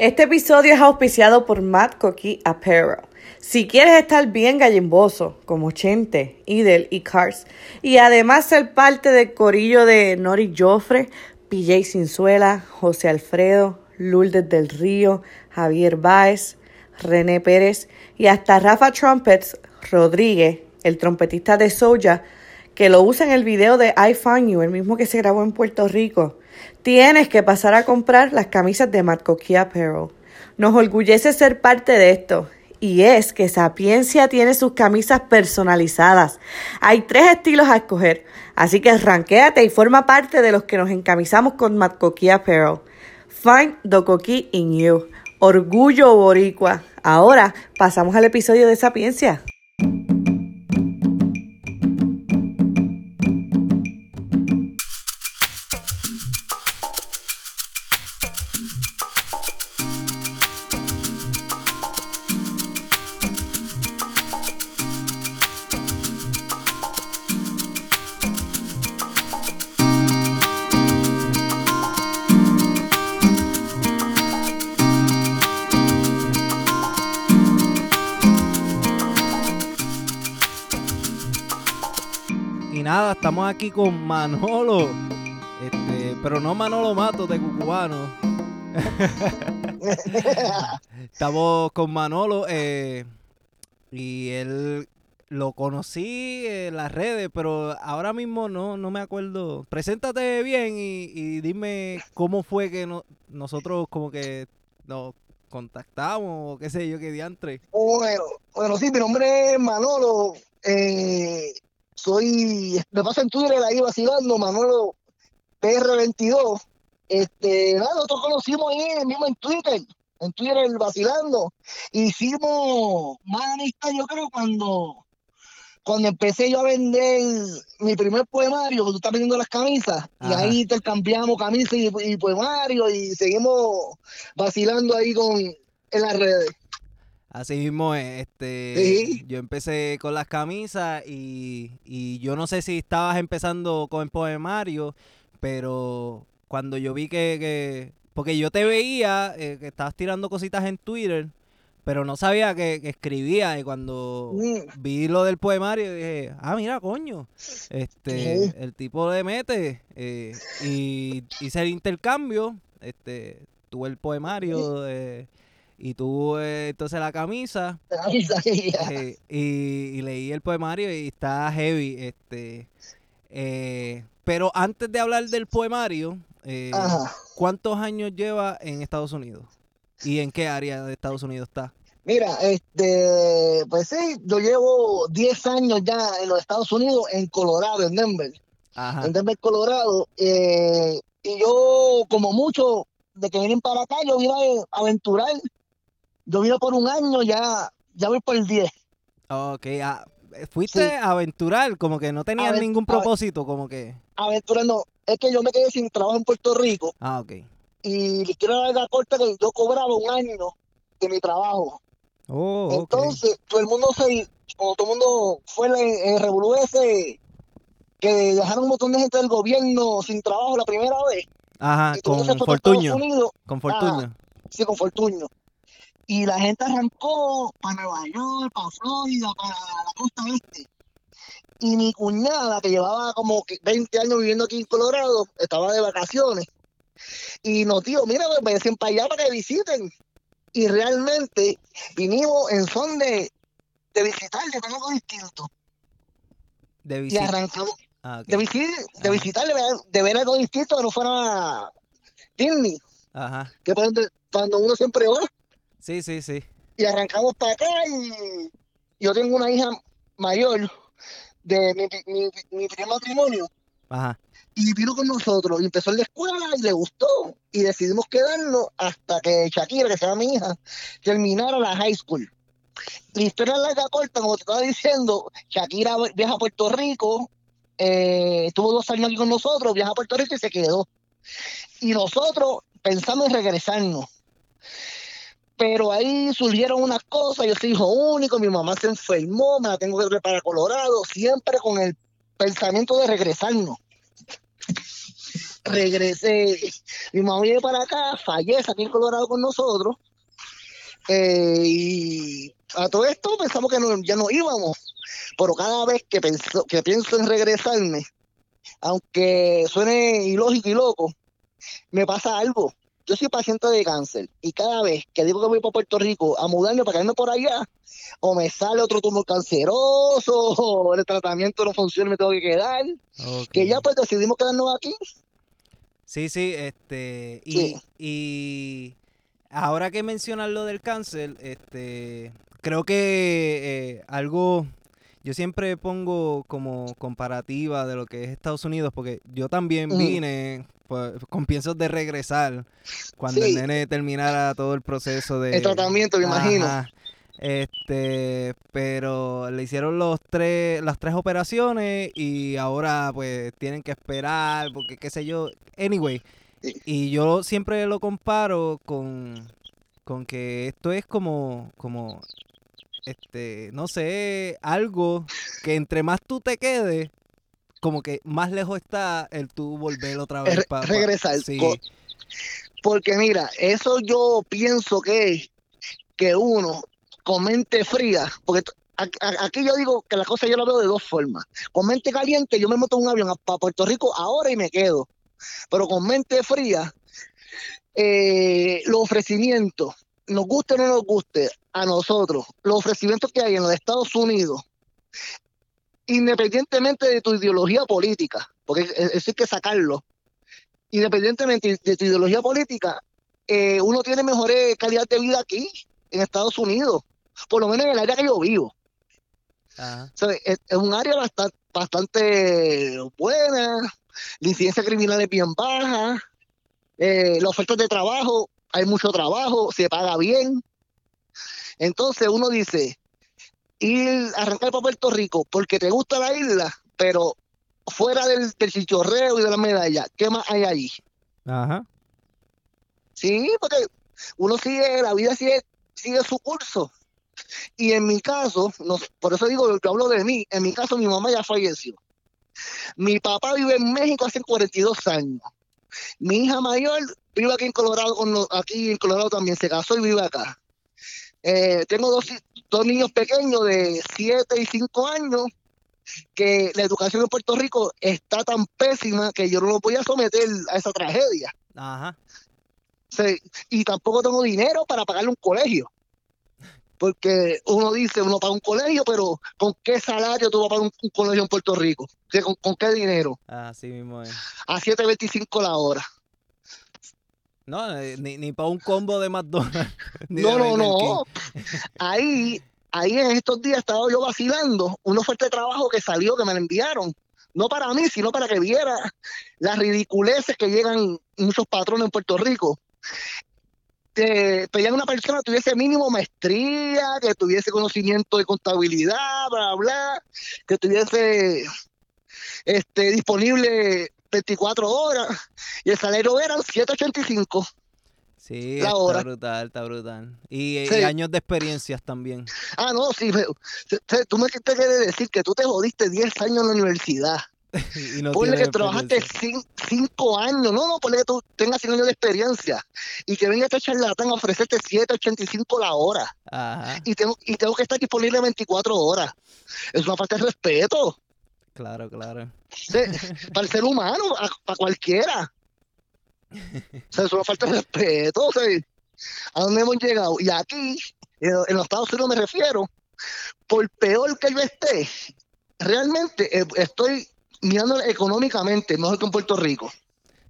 Este episodio es auspiciado por Matt Coqui Apparel. Si quieres estar bien gallimboso, como Chente, Idel y Cars, y además ser parte del corillo de Nori Joffre, PJ Cinzuela, José Alfredo, Lourdes del Río, Javier Báez, René Pérez y hasta Rafa Trumpets Rodríguez, el trompetista de Soja, que lo usa en el video de I Find You, el mismo que se grabó en Puerto Rico. Tienes que pasar a comprar las camisas de Matt Coqui Apparel. Nos orgullece ser parte de esto. Y es que Sapiencia tiene sus camisas personalizadas. Hay tres estilos a escoger, así que ranquéate y forma parte de los que nos encamisamos con Matt Coqui Apparel. Find the Coqui in you. Orgullo boricua. Ahora pasamos al episodio de Sapiencia. Estamos aquí con Manolo. Este, pero no Manolo Mato de Cucubano. estamos con Manolo eh, y él lo conocí en las redes, pero ahora mismo no, no me acuerdo. Preséntate bien y, y dime cómo fue que no- nosotros como que nos contactamos o qué sé yo, qué diantre. Bueno, bueno, sí, mi nombre es Manolo. eh, soy, me paso en Twitter ahí vacilando, Manolo PR22. Este, nada, nosotros conocimos ahí mismo en Twitter, en Twitter vacilando. Hicimos más amistad, yo creo, cuando, cuando empecé yo a vender mi primer poemario, que tú estás vendiendo las camisas, y ahí intercambiamos camisas y, y poemarios y seguimos vacilando ahí con, en las redes. Así mismo, es, este, Sí. yo empecé con las camisas y, y yo no sé si estabas empezando con el poemario, pero cuando yo vi que, que- porque yo te veía eh, que estabas tirando cositas en Twitter, pero no sabía que, que escribías y cuando Mm. vi lo del poemario dije, ah, mira, coño, este, el tipo le mete eh, y hice el intercambio, este, tuve el poemario eh, y tuve entonces la camisa eh, y, y leí el poemario y está heavy, este, eh, pero antes de hablar del poemario, eh. ¿cuántos años lleva en Estados Unidos? ¿Y en qué área de Estados Unidos está? Mira, este, pues sí, yo llevo 10 años ya en los Estados Unidos, en Colorado, en Denver, Ajá. en Denver, Colorado, eh, y yo, como muchos de que vienen para acá, yo vine a aventurar, yo vine por un año, ya, ya voy por el 10. Ok, ah, fuiste Sí. a aventurar, como que no tenías ningún propósito, como que... Aventurando, es que yo me quedé sin trabajo en Puerto Rico, Ah, ok. y les quiero dar la corta que yo cobraba un año de mi trabajo. Oh. Entonces, todo el mundo se, como todo el mundo fue en, el revolú ese, que dejaron un montón de gente del gobierno sin trabajo la primera vez. Ajá, con Fortuño, con Fortuño. sí, con Fortuño. Y la gente arrancó para Nueva York, para Florida, para la costa este. Y mi cuñada, que llevaba como que 20 años viviendo aquí en Colorado, estaba de vacaciones. Y nos dijo, mira, pues vayan para allá para que visiten. Y realmente vinimos en son de, de visitar, de algo distinto. De Y visita. arrancamos Ah, de, visi- de Ajá. visitar, de ver, de ver algo distinto que no fuera Disney, Ajá. que cuando uno siempre va. Sí, sí, sí. Y arrancamos para acá y yo tengo una hija mayor de mi, mi, mi primer matrimonio Ajá. y vino con nosotros y empezó en la escuela y le gustó y decidimos quedarnos hasta que Shakira, que se llama mi hija, terminara la high school. La historia larga corta, como te estaba diciendo, Shakira viaja a Puerto Rico, eh, estuvo dos años aquí con nosotros, viaja a Puerto Rico y se quedó. Y nosotros pensamos en regresarnos. Pero ahí surgieron unas cosas, yo soy hijo único, mi mamá se enfermó, me la tengo que traer para Colorado, siempre con el pensamiento de regresarnos. regresé, mi mamá viene para acá, fallece aquí en Colorado con nosotros, eh, y a todo esto pensamos que ya no íbamos, pero cada vez que pienso en regresarme, aunque suene ilógico y loco, me pasa algo. Yo soy paciente de cáncer y cada vez que digo que voy para Puerto Rico a mudarme para quedarme por allá, o me sale otro tumor canceroso, o el tratamiento no funciona y me tengo que quedar, que ya pues decidimos quedarnos aquí. Sí, sí, este, y, Sí. y ahora que mencionas lo del cáncer, este, creo que eh, algo, yo siempre pongo como comparativa de lo que es Estados Unidos, porque yo también vine pues, con piensos de regresar cuando Sí. el nene terminara todo el proceso de... El tratamiento, me imagino. Este, pero le hicieron los tres, las tres operaciones y ahora pues tienen que esperar porque qué sé yo. Anyway, Sí. y yo siempre lo comparo con, con que esto es como, como, este, no sé, algo que entre más tú te quedes, como que más lejos está el tú volver otra vez para regresar. Sí, Porque mira, eso yo pienso que es que uno con mente fría, porque aquí yo digo que la cosa yo la veo de dos formas. Con mente caliente yo me monto en un avión para Puerto Rico ahora y me quedo. Pero con mente fría, eh, los ofrecimientos, nos guste o no nos guste, a nosotros, los ofrecimientos que hay en los Estados Unidos, independientemente de tu ideología política, porque eso hay que sacarlo, independientemente de tu ideología política, eh, uno tiene mejores calidad de vida aquí, en Estados Unidos, por lo menos en el área que yo vivo. ajá, O sea, es, es un área bastante, bastante buena, la incidencia criminal es bien baja, eh, las ofertas de trabajo, hay mucho trabajo, se paga bien. Entonces uno dice, ir a arrancar para Puerto Rico porque te gusta la isla, pero fuera del, del chichorreo y de la medalla, ¿qué más hay allí? ajá. Sí, porque uno sigue, la vida sigue, sigue su curso. Y en mi caso, no, por eso digo, yo hablo de mí, en mi caso mi mamá ya falleció. Mi papá vive en México hace 42 años. Mi hija mayor vive aquí en Colorado, aquí en Colorado también se casó y vive acá. Eh, tengo dos, dos niños pequeños de 7 y 5 años que la educación en Puerto Rico está tan pésima que yo no lo podía someter a esa tragedia. Ajá. O sea, y tampoco tengo dinero para pagarle un colegio. Porque uno dice, uno paga un colegio, pero ¿con qué salario tú vas a pagar un, un colegio en Puerto Rico? O sea, ¿Con, con qué dinero? Así mismo es. A 7.25 la hora. No, eh, ni, ni para un combo de McDonald's. No, no, no. Ahí, ahí en estos días estaba yo vacilando una oferta de trabajo que salió, que me la enviaron. No para mí, sino para que viera las ridiculeces que llegan muchos patrones en Puerto Rico. Te pedían una persona que tuviese mínimo maestría, que tuviese conocimiento de contabilidad, bla, bla, que tuviese este, disponible 24 horas y el salario eran 7.85. Sí, La está hora. brutal, está brutal. Y, y Sí. años de experiencias también. Ah, no, sí, pero, tú me te quieres decir que tú te jodiste 10 años en la universidad. y no ponle que trabajaste 5 años, no, no, ponle que tú tengas 5 años de experiencia y que venga este charlatán a ofrecerte 7.85 la hora Ajá, y tengo, y tengo que estar disponible 24 horas. Es una falta de respeto claro, claro. para el ser humano, a, a cualquiera. O sea, es falta respeto. O sea, ¿A dónde hemos llegado? Y aquí, en, en los Estados Unidos me refiero, por peor que yo esté, realmente eh, estoy mirando económicamente mejor que en Puerto Rico.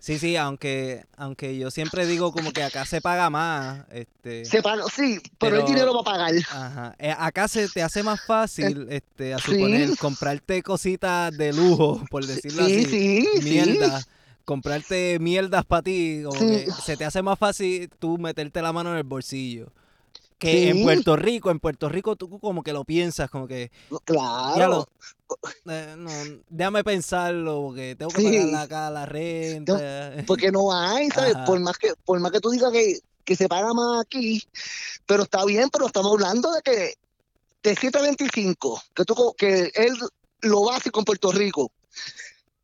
Sí, sí, aunque, aunque yo siempre digo como que acá se paga más, este, Se paga, sí, pero, hay dinero para pagar. ajá, eh, acá se te hace más fácil, este, a sí. suponer, comprarte cositas de lujo, por decirlo Sí, así, sí, mierda, comprarte mierdas para ti, como Sí. que se te hace más fácil tú meterte la mano en el bolsillo. Que Sí. en Puerto Rico, en Puerto Rico tú como que lo piensas, como que, Claro. Lo- eh, no, déjame pensarlo, porque tengo que Sí. pagar la, acá la renta. porque no hay, ¿sabes? Ajá. Por más que por más que tú digas que, que se paga más aquí, pero está bien, pero estamos hablando de que de 725, que tú que es lo básico en Puerto Rico.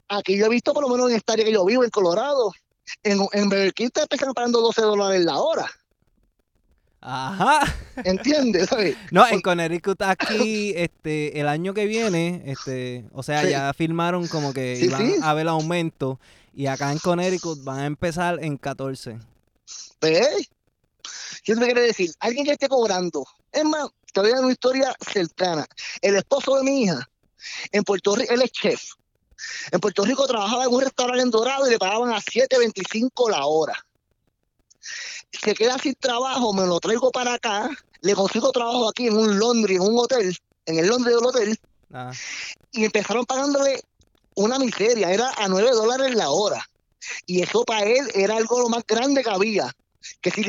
aquí yo he visto por lo menos en esta área que yo vivo, en Colorado, en, en King te están pagando 12 dólares la hora. Ajá. ¿Entiendes? ¿Sabes? No, en Connecticut aquí, este, el año que viene, este, o sea, Sí. ya firmaron como que Sí, iban sí. a haber aumento y acá en Connecticut van a empezar en 14. ¿Ves? ¿Qué me quiere decir? Alguien que esté cobrando. Es más, te voy a dar una historia cercana. El esposo de mi hija, en Puerto Rico, él es chef. En Puerto Rico trabajaba en un restaurante en Dorado y le pagaban a 7.25 la hora. Se queda sin trabajo, me lo traigo para acá, le consigo trabajo aquí en un Londres, en un hotel, en el Londres del hotel, Ah, y empezaron pagándole una miseria, era a 9 dólares la hora. Y eso para él era algo lo más grande que había. Que, si,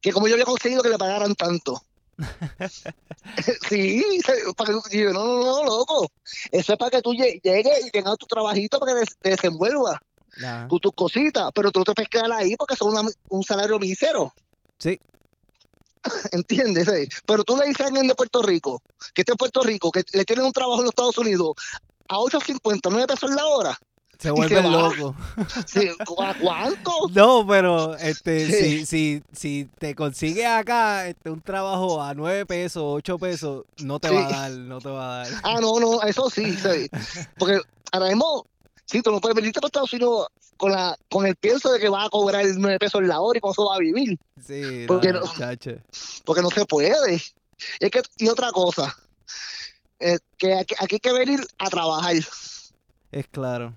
que como yo había conseguido que le pagaran tanto. sí, para yo, no, no, no, loco. Eso es para que tú lle- llegues y tengas tu trabajito para que te desenvuelvas ah. con tus cositas, pero tú no te puedes quedar ahí porque son una- un salario mísero. Sí, ¿Entiendes? Pero tú le dices a alguien de Puerto Rico, que está en Puerto Rico, que le tienen un trabajo en los Estados Unidos a 8.50, 9 pesos la hora. se. Sí, ¿cu- ¿A cuánto? No, pero este, Sí. si, si, si te consigues acá este, un trabajo a 9 pesos, 8 pesos, no te Sí. va a dar, no te va a dar. Ah, no, no, eso sí, sí. Porque ahora mismo, sí, tú no puedes venirte para Estados Unidos con, la, con el pienso de que vas a cobrar 9 pesos la hora y con eso vas a vivir, Sí, Porque no, porque no se puede. Y, es que, y otra cosa, eh, que aquí, aquí hay que venir a trabajar. Es claro.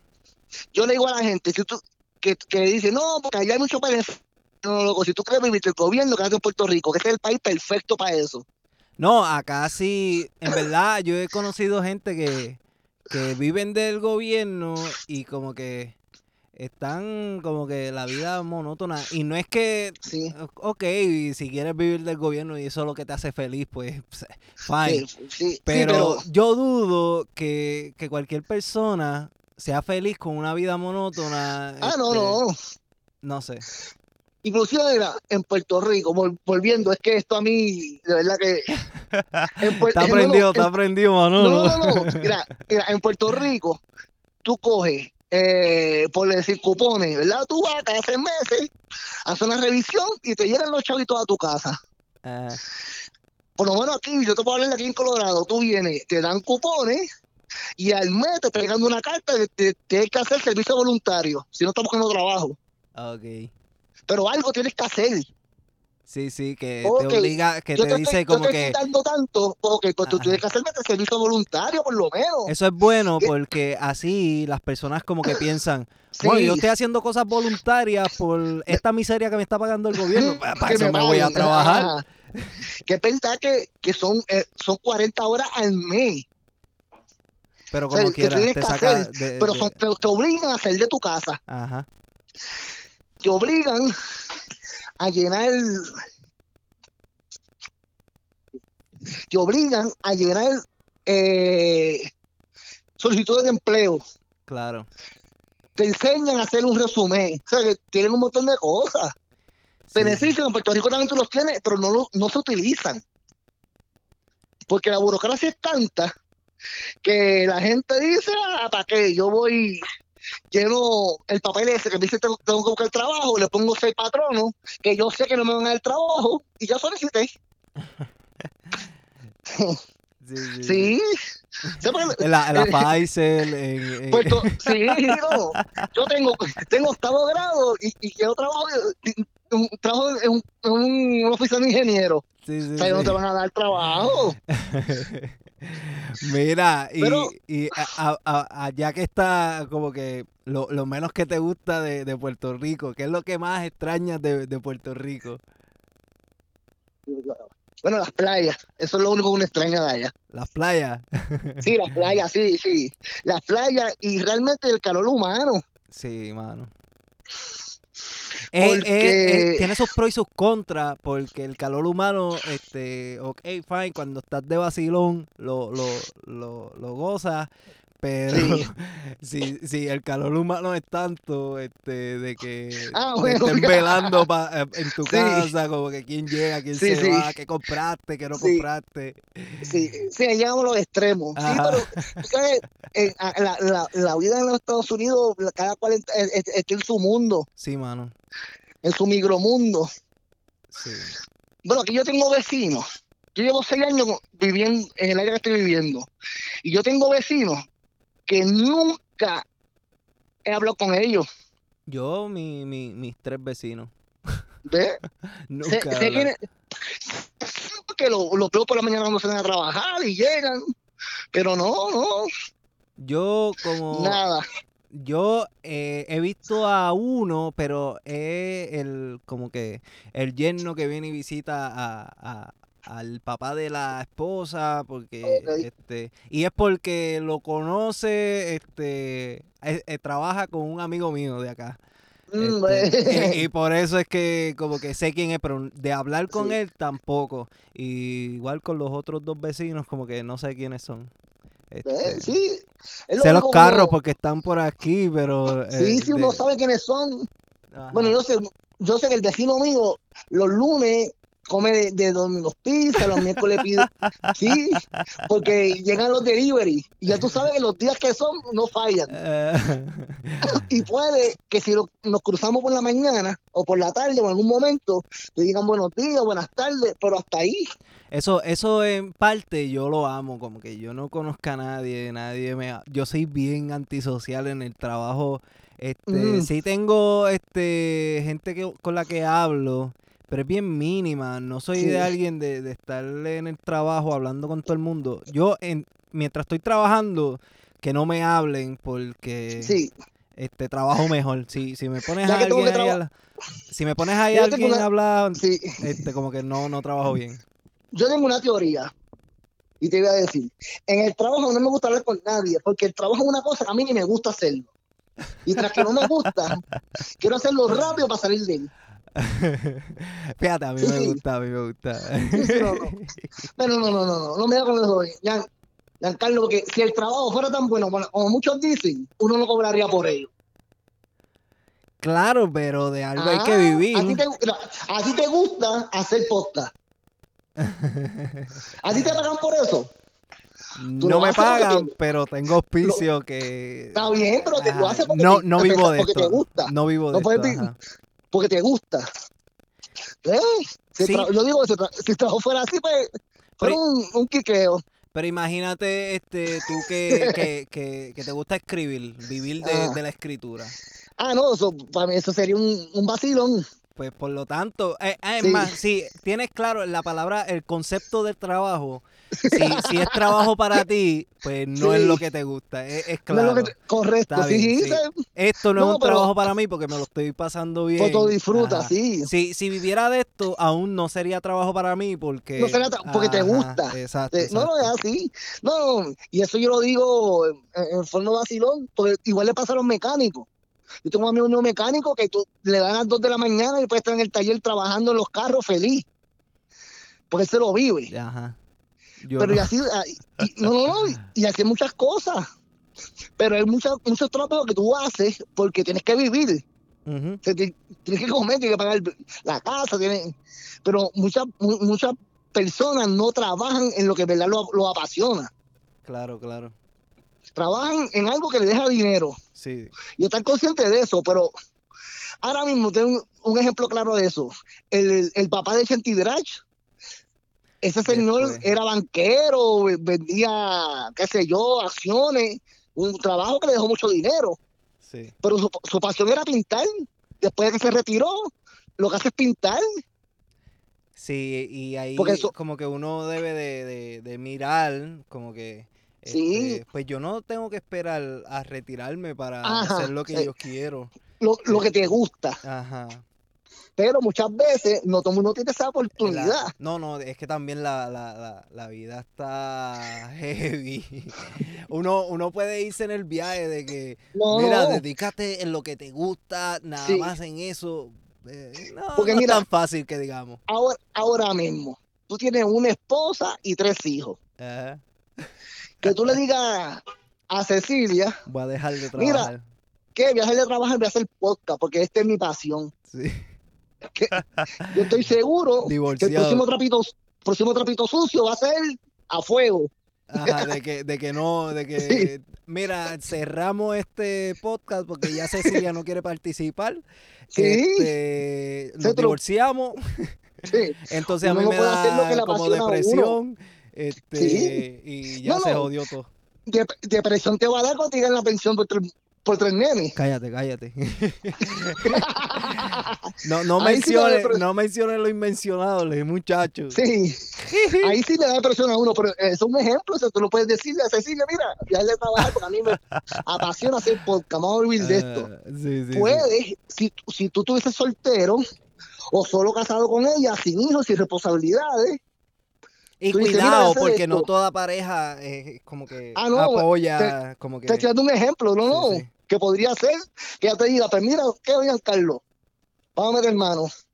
Yo le digo a la gente si tú, que, que dice, no, porque allá hay mucho beneficio. No, loco, si tú quieres vivir el gobierno, quédate en Puerto Rico, que este es el país perfecto para eso. No, acá sí, en verdad, yo he conocido gente que, que viven del gobierno y como que están como que la vida monótona. Y no es que, Sí. ok, si quieres vivir del gobierno y eso es lo que te hace feliz, pues, fine. Sí, sí, Pero yo dudo que, que cualquier persona sea feliz con una vida monótona. Ah, no, este, no. No sé. Inclusive mira, en Puerto Rico, vol- volviendo, es que esto a mí, de verdad que... Está no, aprendido, en- está aprendido, No, Manolo. no, no, no. Mira, mira, en Puerto Rico, tú coges, eh, por decir cupones, ¿verdad? Tú vas cada seis meses, haces una revisión y te llegan los chavitos a tu casa. Ah, Por lo menos aquí, yo te puedo hablar de aquí en Colorado, tú vienes, te dan cupones y al mes te pegan una carta que te, tienes que hacer servicio voluntario, si no estás buscando trabajo. ok. Pero algo tienes que hacer. Sí, sí, que te obliga, que yo te te dice como yo te que estoy dando tanto, ok, pues tú tienes que hacerme este servicio voluntario por lo menos. eso es bueno ¿Qué? porque así las personas como que piensan, Sí. bueno, yo estoy haciendo cosas voluntarias por esta miseria que me está pagando el gobierno, para que eso me voy a trabajar. Ajá. Que pensar que, que son, eh, son 40 horas al mes, Pero como que quiera, tienes te que saca hacer, de, pero son- te, te obligan a salir de tu casa, Ajá. Te obligan a llenar, te obligan a llenar eh, solicitudes de empleo, Claro. te enseñan a hacer un resumen, o sea que tienen un montón de cosas. Sí. Beneficios en Puerto Rico también tú los tienes, pero no, lo- no se utilizan. Porque la burocracia es tanta que la gente dice, ah, ¿para qué? Yo voy, lleno el papel ese que me dice tengo, tengo que buscar trabajo, le pongo seis patronos, que yo sé que no me van a dar trabajo, y ya solicité. Sí, En la, en la eh, Pfizer, en- en- Puerto, sí, no. Yo tengo, tengo octavo grado y, y quiero trabajo, un, trabajo en, un- en una oficina de ingeniero. sí, sí, O sea, no te van a dar trabajo. Mira, y, Pero- y a- a- a- allá que está como que lo, lo menos que te gusta de, de Puerto Rico, ¿qué es lo que más extrañas de, de Puerto Rico? Bueno, las playas, eso es lo único que uno extraña de allá. Las playas. Sí, las playas, sí, sí. Las playas y realmente el calor humano. Sí, mano. Eh, eh, Porque- eh, tiene sus pros y sus contras, porque el calor humano, este, ok, fine, cuando estás de vacilón lo, lo, lo, lo gozas, Pero Sí. si, si el calor humano es tanto, este, de que Ah, te estén velando pa- eh, en tu Sí. casa, como que quién llega, quién Sí, se va, qué compraste, qué no compraste. Sí, sí, llegamos a los extremos. Sí, pero tú sabes, en- a- la, la, la vida en los Estados Unidos, cada cual es- es- es- está en su mundo, Sí, mano. en su micromundo. Sí. Bueno, aquí yo tengo vecinos. Yo llevo seis años viviendo en el área que estoy viviendo. Y yo tengo vecinos que nunca he hablado con ellos. Yo, mi, mi, mis tres vecinos. ¿Ves? Nunca. Que, que lo- los veo por la mañana cuando salen a trabajar y llegan. Pero no, no, Yo como nada. yo eh, he visto a uno, pero es el como que el yerno que viene y visita a, a- al papá de la esposa, porque este y es porque lo conoce, este eh, eh, trabaja con un amigo mío de acá. Mm, Este, y, y por eso es que como que sé quién es, pero de hablar con Sí. él tampoco. Y igual con los otros dos vecinos, como que no sé quiénes son. ¿Ves? Este, Sí. lo sé los carros porque están por aquí, pero... eh, Sí, sí, uno sabe quiénes son. ajá. Bueno, yo sé, yo sé que el vecino mío los lunes come de, de Domino's Pizza, los miércoles pide, sí, porque llegan los delivery y ya tú sabes que los días que son no fallan. Eh, Y puede que si lo- nos cruzamos por la mañana o por la tarde o en algún momento, te digan buenos días, buenas tardes, pero hasta ahí. eso, eso en parte yo lo amo, como que yo no conozco a nadie, nadie me... Yo soy bien antisocial en el trabajo. Este, Mm. sí tengo este gente que, con la que hablo, pero es bien mínima. No soy Sí. de alguien de, de estar en el trabajo hablando con todo el mundo. Yo, en, mientras estoy trabajando, que no me hablen porque Sí, este trabajo mejor. Si, si me pones Ya a alguien ahí a la- si me pones ahí a alguien una- a hablar, sí. este, como que no, no trabajo bien. Yo tengo una teoría y te voy a decir, en el trabajo no me gusta hablar con nadie, porque el trabajo es una cosa que a mí ni me gusta hacerlo. Y tras que no me gusta, quiero hacerlo rápido para salir de él. Fíjate, a mí me gusta, a mí me gusta. No, no. Pero no, no, no, no, no me da con eso. Ya, Giancarlo, porque si el trabajo fuera tan bueno, como muchos dicen, uno no cobraría por ello. Claro, pero de algo hay que Ah, vivir. A ti te, mira, a ti te gusta hacer podcast. ¿A ti te pagan por eso? tú No me pagan, te- pero tengo auspicio que... Está bien, pero te, lo haces porque, no, no te- vivo de porque esto. te gusta. No vivo de No esto. Porque te gusta. ¿Eh? Si Sí. yo digo, si, si trabajo fuera así, pues fuera Pero- un, un quiqueo. Pero imagínate este tú que, que, que, que te gusta escribir, vivir de, Ah. de la escritura. Ah, no, eso, para mí eso sería un, un vacilón. Pues por lo tanto, eh, es Sí. más, si tienes claro la palabra, el concepto del trabajo, si, si es trabajo para ti, pues no es lo que te gusta, es, es No es lo claro. te- correcto, sí, bien, sí, Esto no, es un pero- trabajo para mí porque me lo estoy pasando bien. tú disfrutas, Ajá. sí. Si, si viviera de esto, aún no sería trabajo para mí porque... No sería porque te gusta. Exacto, Eh, No, no, es así. No, y eso yo lo digo en, en forma vacilón, porque igual le pasa a los mecánicos. Yo tengo un amigo mío mecánico que tú, le dan a las 2 de la mañana y puede estar en el taller trabajando en los carros feliz. Porque él se lo vive. Ajá. Yo Pero no. y así, ah, y- no, no, no, y, así muchas cosas. Pero hay muchas, muchos trabajos que tú haces porque tienes que vivir. O sea, tienes que comer, tienes que pagar la casa, tienes, pero muchas mu- muchas personas no trabajan en lo que verdad lo, lo apasiona. Claro, claro. Trabajan en algo que le deja dinero Sí. y están conscientes de eso, pero ahora mismo tengo un, un ejemplo claro de eso. El, el papá de Chanti Drach, ese señor Después. era banquero, vendía, qué sé yo, acciones, un trabajo que le dejó mucho dinero. Sí. pero su, su pasión era pintar. Después de que se retiró, lo que hace es pintar. Sí, y ahí eso- como que uno debe de, de- de mirar, como que, Sí. este, pues yo no tengo que esperar a retirarme para Ajá, hacer lo que sí. yo quiero. Lo, lo que te gusta. Ajá. Pero muchas veces no todo el mundo tiene esa La- oportunidad. no, no, es que también la, la, la, vida está heavy. Uno, uno puede irse en el viaje de que, No, mira, no. dedícate en lo que te gusta, nada Sí. más en eso. Eh, no, Porque no mira- es tan fácil que digamos. Ahora, ahora mismo, tú tienes una esposa y tres hijos. Ajá. Que tú le digas a Cecilia Voy a dejar de Mira. trabajar. que voy a dejar de trabajar, voy a hacer podcast, porque esta es mi pasión. Sí. Yo estoy seguro que el Divorciado. próximo trapito, próximo trapito sucio va a ser a fuego. Ajá, de que, de que no, de que, Sí. mira, cerramos este podcast porque ya Cecilia no quiere participar. Sí. Este, nos divorciamos, Sí. entonces a mí no me da como depresión, este, Sí. y ya No, se no. jodió todo. De- depresión te va a dar cuando te digan la pensión por por tres nenes. Cállate, cállate. no, no sí me menciones, no menciones lo inmencionable, muchachos. Sí, ahí sí le da depresión a uno, pero es un ejemplo, o sea, tú lo puedes decirle a Cecilia, mira, ya de trabajar porque a mí me apasiona hacer podcast, vamos a vivir de esto. Ah, sí, sí, sí. Puedes, si, si tú estuvieses soltero o solo casado con ella, sin hijos, sin responsabilidades, Y dices, cuidado, porque no toda pareja eh, como que Ah, no, apoya, como que... te estoy dando un ejemplo, ¿no? No sí. Que podría ser que ella te diga, pues mira, ¿qué oigan, Carlos? Vamos a meter manos.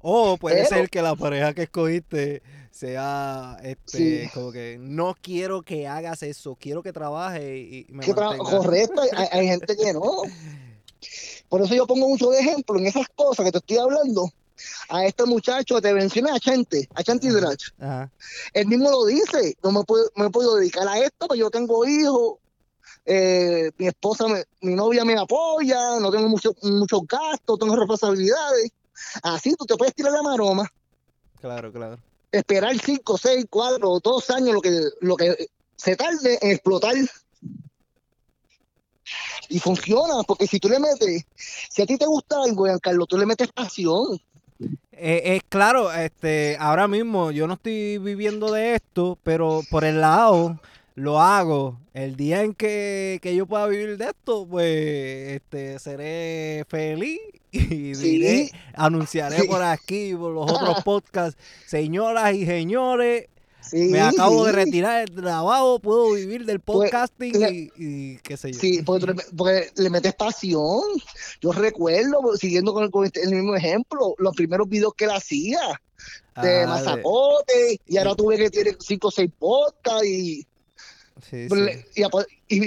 O puede Pero- ser que la pareja que escogiste sea, este, Sí. como que no quiero que hagas eso, quiero que trabaje y me que tra- correcto, hay, hay gente que no. Por eso yo pongo mucho de ejemplo en esas cosas que te estoy hablando. A este muchacho te mencioné, a Chente, a Chanti Ajá. Drach. Ajá. Él mismo lo dice, no me puedo, me puedo dedicar a esto, pero yo tengo hijos, eh, mi esposa, me- mi novia me apoya, no tengo mucho- muchos gastos, tengo responsabilidades. Así tú te puedes tirar la maroma, Claro, claro. esperar 5, 6, 4, 2 años, lo que, lo que se tarde en explotar. Y funciona, porque si tú le metes, si a ti te gusta algo, Giancarlo, tú le metes pasión. Eh, eh, claro, este, ahora mismo yo no estoy viviendo de esto, pero por el lado lo hago. El día en que, que yo pueda vivir de esto, pues este, seré feliz y Sí. diré, anunciaré por aquí, por los otros podcasts. Señoras y señores, Sí, me acabo de retirar del trabajo, puedo vivir del Pues, podcasting y, y qué sé yo. Sí, porque, le- porque le metes pasión. Yo recuerdo, siguiendo con, el- con este- el mismo ejemplo, los primeros videos que él hacía de Ah, de- y ahora tuve que tiene cinco o seis podcasts y, sí,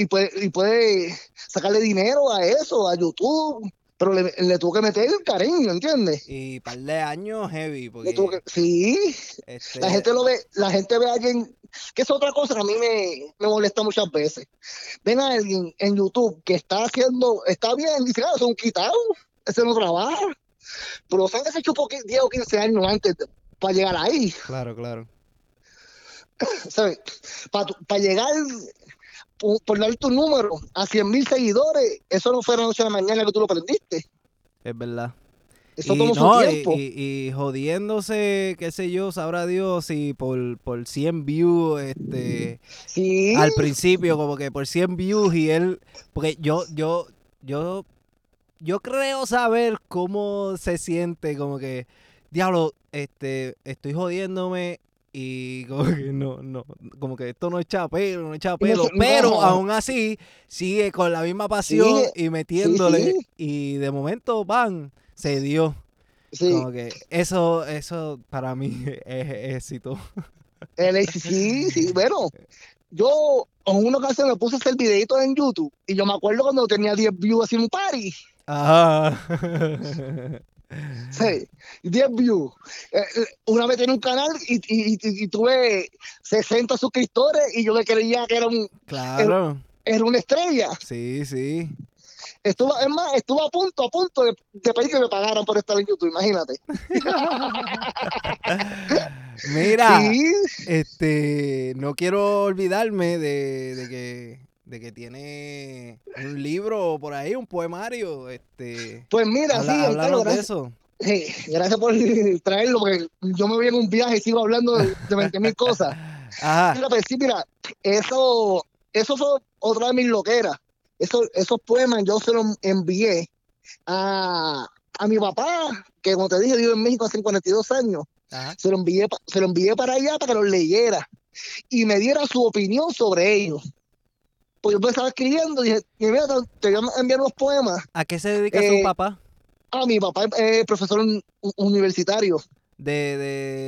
puede, y puede sacarle dinero a eso, a YouTube, pero le, le tuvo que meter el cariño, ¿entiendes? Y par de años heavy, porque que- sí, este, la gente lo ve, la gente ve a alguien, que es otra cosa que a mí me, me molesta muchas veces. Ven a alguien en YouTube que está haciendo, está bien, dice, ah, es un quitado, ese no trabaja. Pero saben que se chupó 10 o 15 años antes de- para llegar ahí, Claro, claro. ¿sabes? Para llegar, por, por dar tu número a 100 mil seguidores, eso no fue la noche a la mañana que tú lo aprendiste. Es verdad. Eso y, tomó no, su y- tiempo. Y, y jodiéndose, qué sé yo, sabrá Dios si por, por 100 views, este, sí, al principio, como que por 100 views y él, porque yo, yo, yo, yo creo saber cómo se siente, como que, diablo, este, estoy jodiéndome y como que no, no, como que esto no echa pelo, no echa pelo, no. pero aún así sigue con la misma pasión Sí, y metiéndole sí. y de momento, van, se dio. sí. Como que eso, eso para mí es éxito. Sí, sí, bueno, yo en una ocasión me puse a hacer videitos en YouTube y yo me acuerdo cuando tenía 10 views haciendo un party, Ajá. sí, 10 views. Eh, eh, una vez tenía un canal y, y- y- y tuve 60 suscriptores y yo me creía que era, un, claro. era una estrella. Sí, sí. Estuvo, es más, estuvo a punto, a punto de, de pedir que me pagaran por estar en YouTube, imagínate. Mira, Sí, este, no quiero olvidarme de, de que, de que tiene un libro por ahí, un poemario, este, pues mira, habla- sí, Giancarlo, de gracias, eso. sí, gracias por traerlo, porque yo me voy en un viaje y sigo hablando de, de 20 mil cosas. Ajá, Mira, pues sí, mira, eso, eso fue otra de mis loqueras. Eso, esos poemas yo se los envié a, a mi papá, que como te dije, vive en México hace 42 años. ajá. Se lo envié, se lo envié para allá para que los leyera y me diera su opinión sobre ellos. Pues yo estaba escribiendo y dije, mira, te- voy a enviar unos poemas. ¿A qué se dedica Eh, su papá? A mi papá es profesor un- universitario De,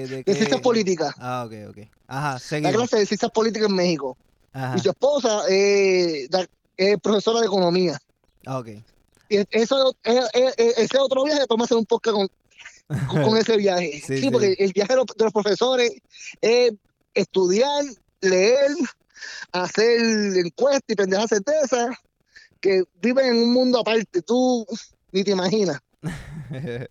de, de, ciencias políticas. Ah, ok, ok. Ajá, La seguimos. clase de ciencias políticas en México. Ajá. y su esposa eh, da- es profesora de economía. Ah, ok. Y eso, ese otro viaje, vamos a hacer un podcast con, con, con ese viaje. Sí, Sí, sí. porque el viaje de los, de los profesores es estudiar, leer, hacer encuestas y pendejas certezas, que viven en un mundo aparte, tú ni te imaginas.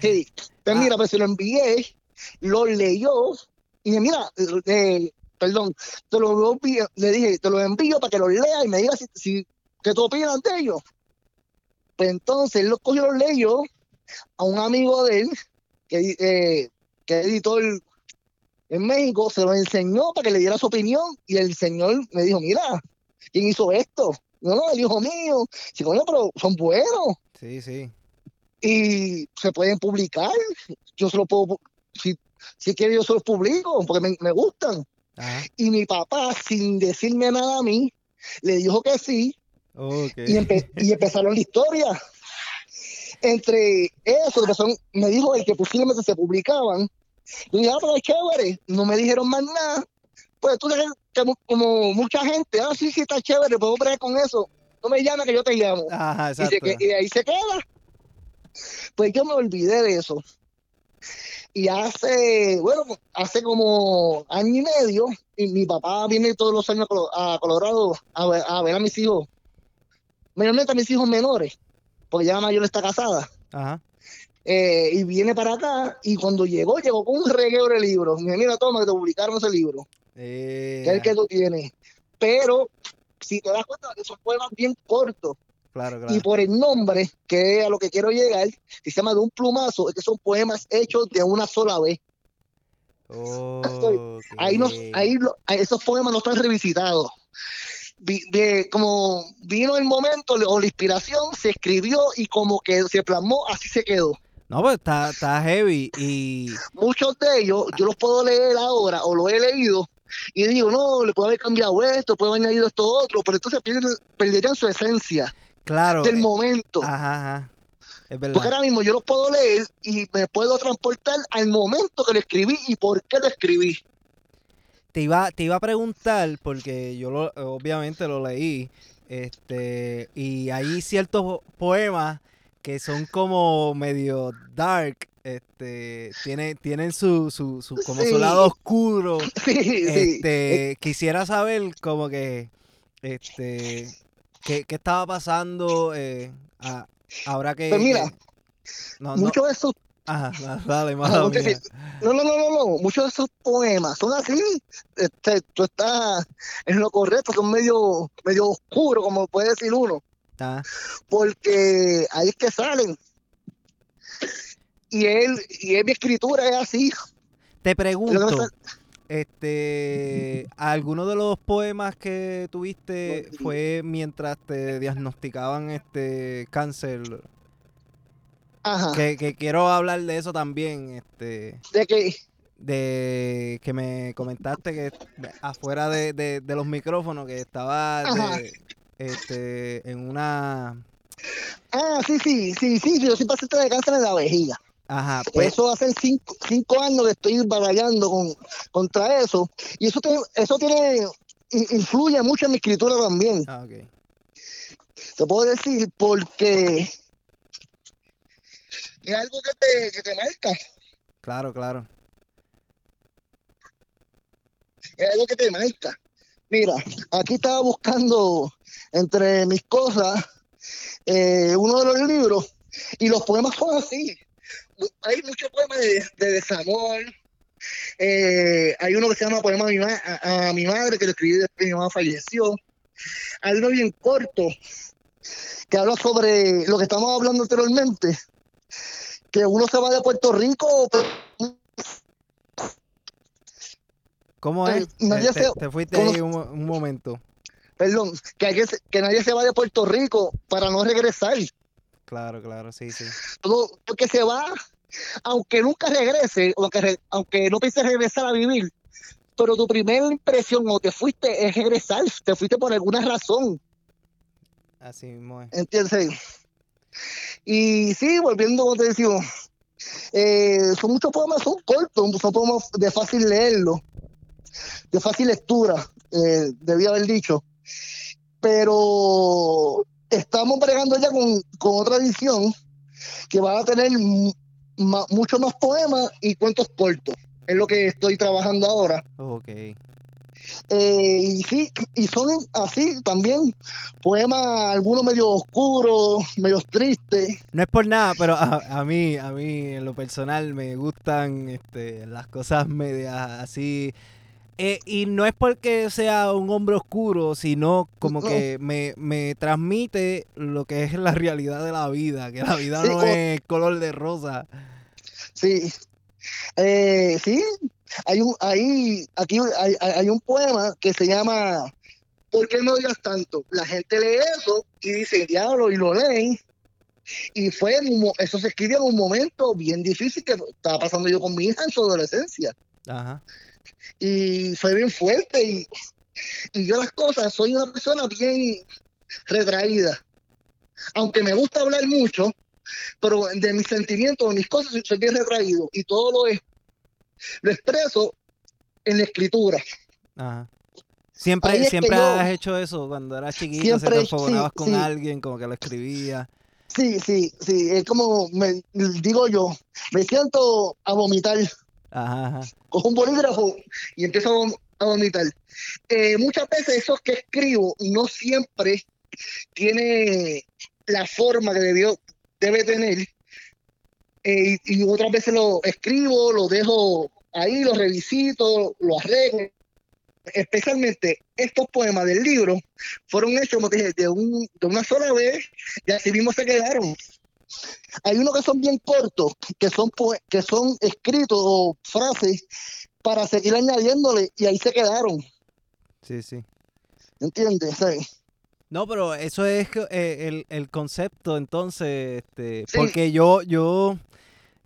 Sí. Pues Ah. mira, pues se lo envié, lo leyó, y dije, mira, eh, perdón, te lo envío, le dije, te lo envío para que lo lea y me digas si, si qué tú opinas de ellos. Pues entonces él lo cogió y lo leyó a un amigo de él, que, eh, que es editor en México, se lo enseñó para que le diera su opinión, y el señor me dijo, mira, ¿quién hizo esto? No, no, el hijo mío. Sí, coño, pero son buenos sí, sí. y se pueden publicar. Yo se lo puedo, pu- si, si quiere yo se los publico porque me, me gustan. Ajá. Y mi papá, sin decirme nada a mí, le dijo que sí y, empe- y empezaron la historia. Entre eso, que son, me dijo el que posiblemente se publicaban. Y dije, ah, pero es chévere. No me dijeron más nada. Pues tú sabes que como mucha gente, ah, sí, sí, está chévere, puedo bregar con eso. No me llames que yo te llamo Ajá, y, se exacto. y ahí se queda. Pues yo me olvidé de eso. Y hace, bueno, hace como año y medio, y mi papá viene todos los años a Colorado a ver a, ver a mis hijos, mayormente a mis hijos menores, porque ya la mayor está casada. Ajá. Eh, y viene para acá, y cuando llegó, llegó con un reguero de libros. Dijo, mira, toma, que te publicaron ese libro, Eh, que es el que tú tienes. Pero, si te das cuenta, que son poemas bien cortos. Claro, Y por el nombre, que es a lo que quiero llegar, que se llama De un plumazo, es que son poemas hechos de una sola vez. Ahí, no, ahí lo- esos poemas no están revisitados. Vi- de- como vino el momento o la inspiración, se escribió y como que se plasmó, así se quedó. No, pues está, está heavy y... Muchos de ellos yo los puedo leer ahora o lo he leído y digo, no, le puedo haber cambiado esto, puedo haber añadido esto otro, pero entonces perderían su esencia Claro. del eh, momento. Ajá, ajá. Es Porque verdad. ahora mismo yo los puedo leer y me puedo transportar al momento que lo escribí y por qué lo escribí. Te iba, te iba a preguntar, porque yo lo, obviamente lo leí, este, y hay ciertos poemas que son como medio dark, este, tiene, tienen su, su, su como su lado oscuro. Sí, sí. Este, quisiera saber como que, este, qué, qué estaba pasando eh, a- ahora que... Pues mira, que- no, no, Muchos de esos, ajá, dale, no, mía. no, no, no, no, muchos de esos poemas son así. Este, tú estás en lo correcto, son medio, medio oscuros, como puede decir uno, Porque ahí es que salen. Y él, y él, mi escritura es así. Te pregunto, este, ¿alguno de los poemas que tuviste fue mientras te diagnosticaban este cáncer? Ajá. Que, que quiero hablar de eso también, este, De que, de que me comentaste que afuera de, de- de los micrófonos que estaba de- este, en una, ah, sí, sí, sí, sí, yo soy paciente de cáncer en la vejiga. ajá, pues, Eso hace cinco, cinco años que estoy batallando con, contra eso. Y eso, tiene- eso tiene, in- influye mucho en mi escritura también. ah, ok. Te puedo decir porque es algo que te, que te marca. claro, claro, Es algo que te marca. Mira, aquí estaba buscando entre mis cosas eh, uno de los libros y los poemas son así. Hay muchos poemas de, de desamor. Eh, hay uno que se llama Poema a mi, ma- a, a mi madre, que lo escribí después que mi mamá falleció. Hay uno bien corto que habla sobre lo que estamos hablando anteriormente, que uno se va de Puerto Rico, ¿Cómo es? nadie Eh, te, se- te fuiste ¿cómo- ahí un, un momento, perdón, que, hay que, nadie se va de Puerto Rico para no regresar. claro, claro, sí, sí, Todo que se va, aunque nunca regrese, aunque, re- aunque no pienses regresar a vivir, pero tu primera impresión o te fuiste es regresar, te fuiste por alguna razón, así mismo es. ¿entiendes? Y sí, volviendo como te decía, eh, son muchos poemas, son cortos, son poemas de fácil leerlo, de fácil lectura. eh, debía haber dicho. Pero estamos bregando ya con, con otra edición que va a tener mucho más poemas y cuentos cortos. Es lo que estoy trabajando ahora. Ok. Eh, y sí, y son así también poemas, algunos medio oscuros, medio tristes. No es por nada, pero a, mí, a mí en lo personal me gustan este, las cosas medias así. Eh, y no es porque sea un hombre oscuro, sino como que me, me, transmite lo que es la realidad de la vida, que la vida no es color de rosa. Sí, eh, sí, hay un, hay, aquí hay, hay, un poema que se llama ¿Por qué no odias tanto? La gente lee eso y dice, diablo, y lo leen. Y fue, eso se escribió en un momento bien difícil que estaba pasando yo con mi hija en su adolescencia. Ajá. Y fue bien fuerte y, y yo las cosas, soy una persona bien retraída. Aunque me gusta hablar mucho, pero de mis sentimientos, de mis cosas, soy bien retraído y todo lo, es, lo expreso en la escritura. Siempre, siempre has hecho eso cuando eras chiquito, siempre, enfogonabas con alguien, como que lo escribía. Sí, sí, sí, es como me digo yo, me siento a vomitar. Ajá, Cojo un bolígrafo y empiezo a vomitar. Eh, muchas veces eso que escribo no siempre tiene la forma que debió, debe tener. Eh, y, otras veces lo escribo, lo dejo ahí, lo revisito, lo arreglo. Especialmente estos poemas del libro fueron hechos, como dije, de, un, de una sola vez y así mismo se quedaron. Hay unos que son bien cortos, que son, que son escritos o frases para seguir añadiéndole y ahí se quedaron. Sí, sí. ¿Entiendes? No, pero eso es eh, el, concepto, entonces, este, porque yo, yo,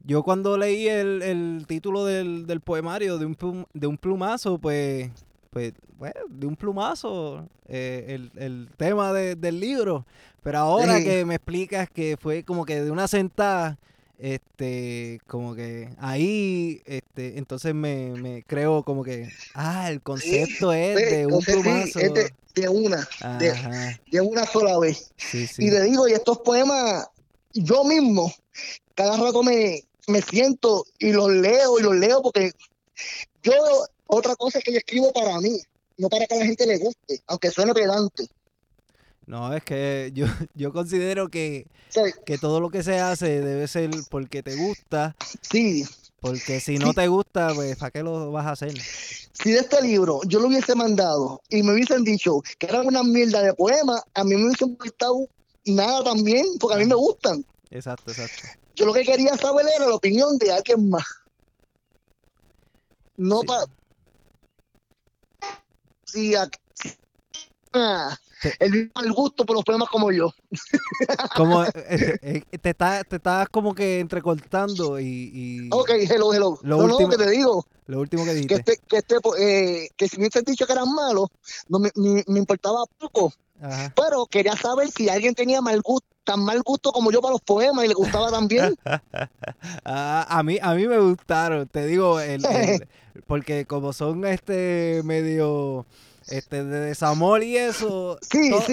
yo cuando leí el, título del, poemario de un, de un plumazo, pues, pues, bueno, de un plumazo eh, el, tema del libro. Pero ahora que me explicas que fue como que de una sentada, este, como que ahí, este, entonces me, me creo como que, ah, el concepto es de un plumazo de una, de, una sola vez. Y le digo, y estos poemas, yo mismo, cada rato me, me siento y los leo y los leo porque yo, otra cosa es que yo escribo para mí, no para que a la gente le guste, aunque suene pedante. No, es que yo, yo considero que, que todo lo que se hace debe ser porque te gusta. Sí. Porque si no te gusta, pues ¿para qué lo vas a hacer? si de este libro yo lo hubiese mandado y me hubiesen dicho que era una mierda de poema, a mí me hubiesen gustado nada también, porque a mí me gustan. Exacto, exacto. Yo lo que quería saber era la opinión de alguien más. No para... Si, ah, el mal gusto por los poemas como yo. Como eh, eh, eh, te estás te está como que entrecortando y, y, Ok, hello, hello. Lo último, que te digo. Lo último que dijiste. Que, este, que, este, eh, que si me hubiesen dicho que eran malos, no me, me, importaba poco. Pero quería saber si alguien tenía mal gusto, tan mal gusto como yo para los poemas y le gustaba también. ah, a mí a mí me gustaron, te digo, el, porque como son este medio este, de desamor y eso,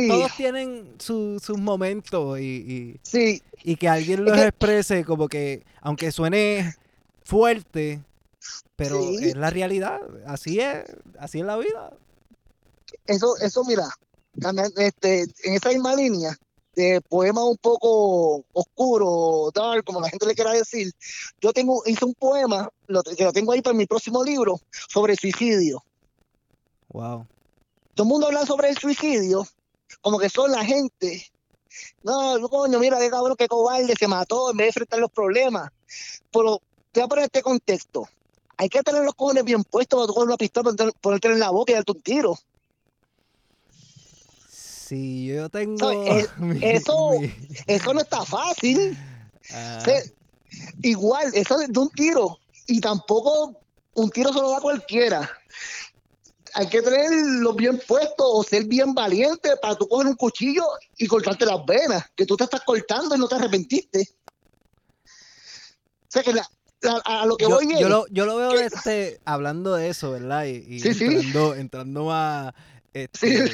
todos tienen sus momentos y, y, que alguien los exprese como que, aunque suene fuerte, pero es la realidad, así es, así es la vida. Eso, eso mira, este, en esa misma línea de poema un poco oscuro, dark, como la gente le quiera decir, yo tengo, hice un poema, lo, que lo tengo ahí para mi próximo libro, sobre suicidio. Wow todo el mundo habla sobre el suicidio, como que son la gente. No, coño, mira qué cabrón, qué cobarde, se mató en vez de enfrentar los problemas. Pero te voy a poner este contexto. Hay que tener los cojones bien puestos para coger una pistola, ponerte en la boca y darte un tiro. Sí, yo tengo. eso, eso no está fácil. Ah. igual, eso es de un tiro. Y tampoco un tiro se lo da cualquiera hay que tenerlo bien puesto o ser bien valiente para tú coger un cuchillo y cortarte las venas, que tú te estás cortando y no te arrepentiste. O sea que a, a lo que yo, voy es, yo lo, yo lo veo este, hablando de eso, ¿verdad? Y, y Sí, sí. entrando, entrando más. Este,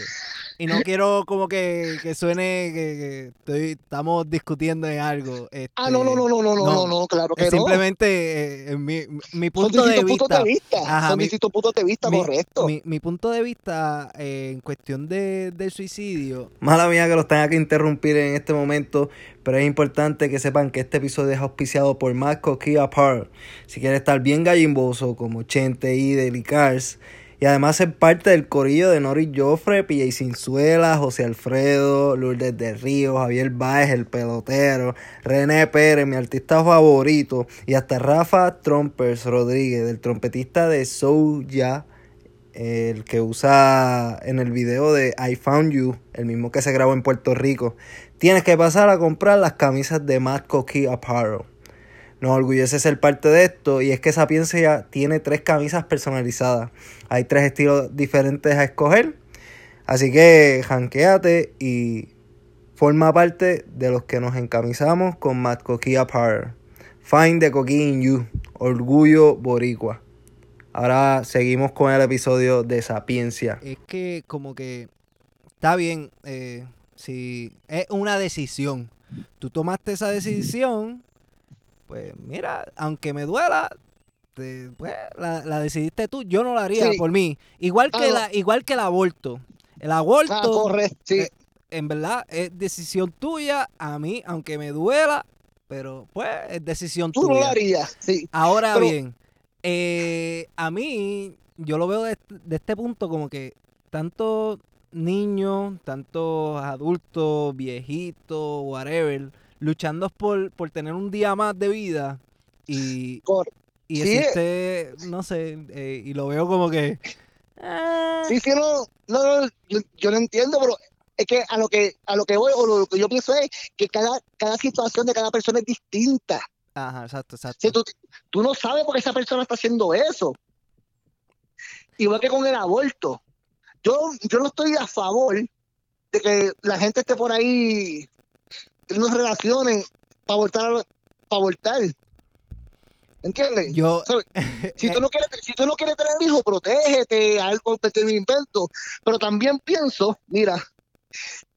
y no quiero como que, suene que, estoy, estamos discutiendo en algo. Ah, no, no, este, no, no, no, no, no, claro que no. Simplemente eh, mi, mi, punto Son de vista. De vista. Son mi, puntos de vista, correcto. Mi, mi, punto de vista eh, en cuestión de, del suicidio. Mala mía que los tenga que interrumpir en este momento, pero es importante que sepan que este episodio es auspiciado por Marco Kia Park. Si quieres estar bien gallimboso como Chente, y Delicars y además ser parte del corillo de Nori Joffre, PJ Cinzuela, José Alfredo, Lourdes de Río, Javier Baez, el pelotero, René Pérez, mi artista favorito, y hasta Rafa Trompers Rodríguez, el trompetista de Soulja el que usa en el video de I Found You, el mismo que se grabó en Puerto Rico, tienes que pasar a comprar las camisas de Matt Coquille Apparel. Nos orgullece ser parte de esto y es que Sapiencia tiene tres camisas personalizadas. Hay tres estilos diferentes a escoger. Así que janqueate y forma parte de los que nos encamisamos con Matt Coquille Apparel. Find the Coquille in You. Orgullo Boricua. Ahora seguimos con el episodio de Sapiencia. Es que como que está bien, eh, si es una decisión. Tú tomaste esa decisión, pues mira, aunque me duela, te- pues, la, la decidiste tú. Yo no la haría Sí. por mí. Igual que Ah, la, igual que el aborto. El aborto, Ah, correcto, sí. eh, en verdad, es decisión tuya. A mí, aunque me duela, pero pues es decisión Tú no tuya. lo harías, sí. Ahora Pero- bien, eh, a mí, yo lo veo de, este- de este punto como que tantos niños, tantos adultos, viejitos, whatever, luchando por, por tener un día más de vida y, y Sí. existe, no sé, eh, y lo veo como que... ah, Sí, sí, no, no, no, yo, yo lo entiendo, pero es que a lo que a lo que voy o lo que yo pienso es que cada cada situación de cada persona es distinta. Ajá, exacto, exacto. Si tú, tú no sabes por qué esa persona está haciendo eso. Igual que con el aborto. Yo, yo no estoy a favor de que la gente esté por ahí en unas relaciones para abortar, para abortar. ¿Entiendes? Yo, ¿Sabes? Si tú no quieres, si tú no quieres tener hijos, protégete, algo pequeño invento. Pero también pienso, mira,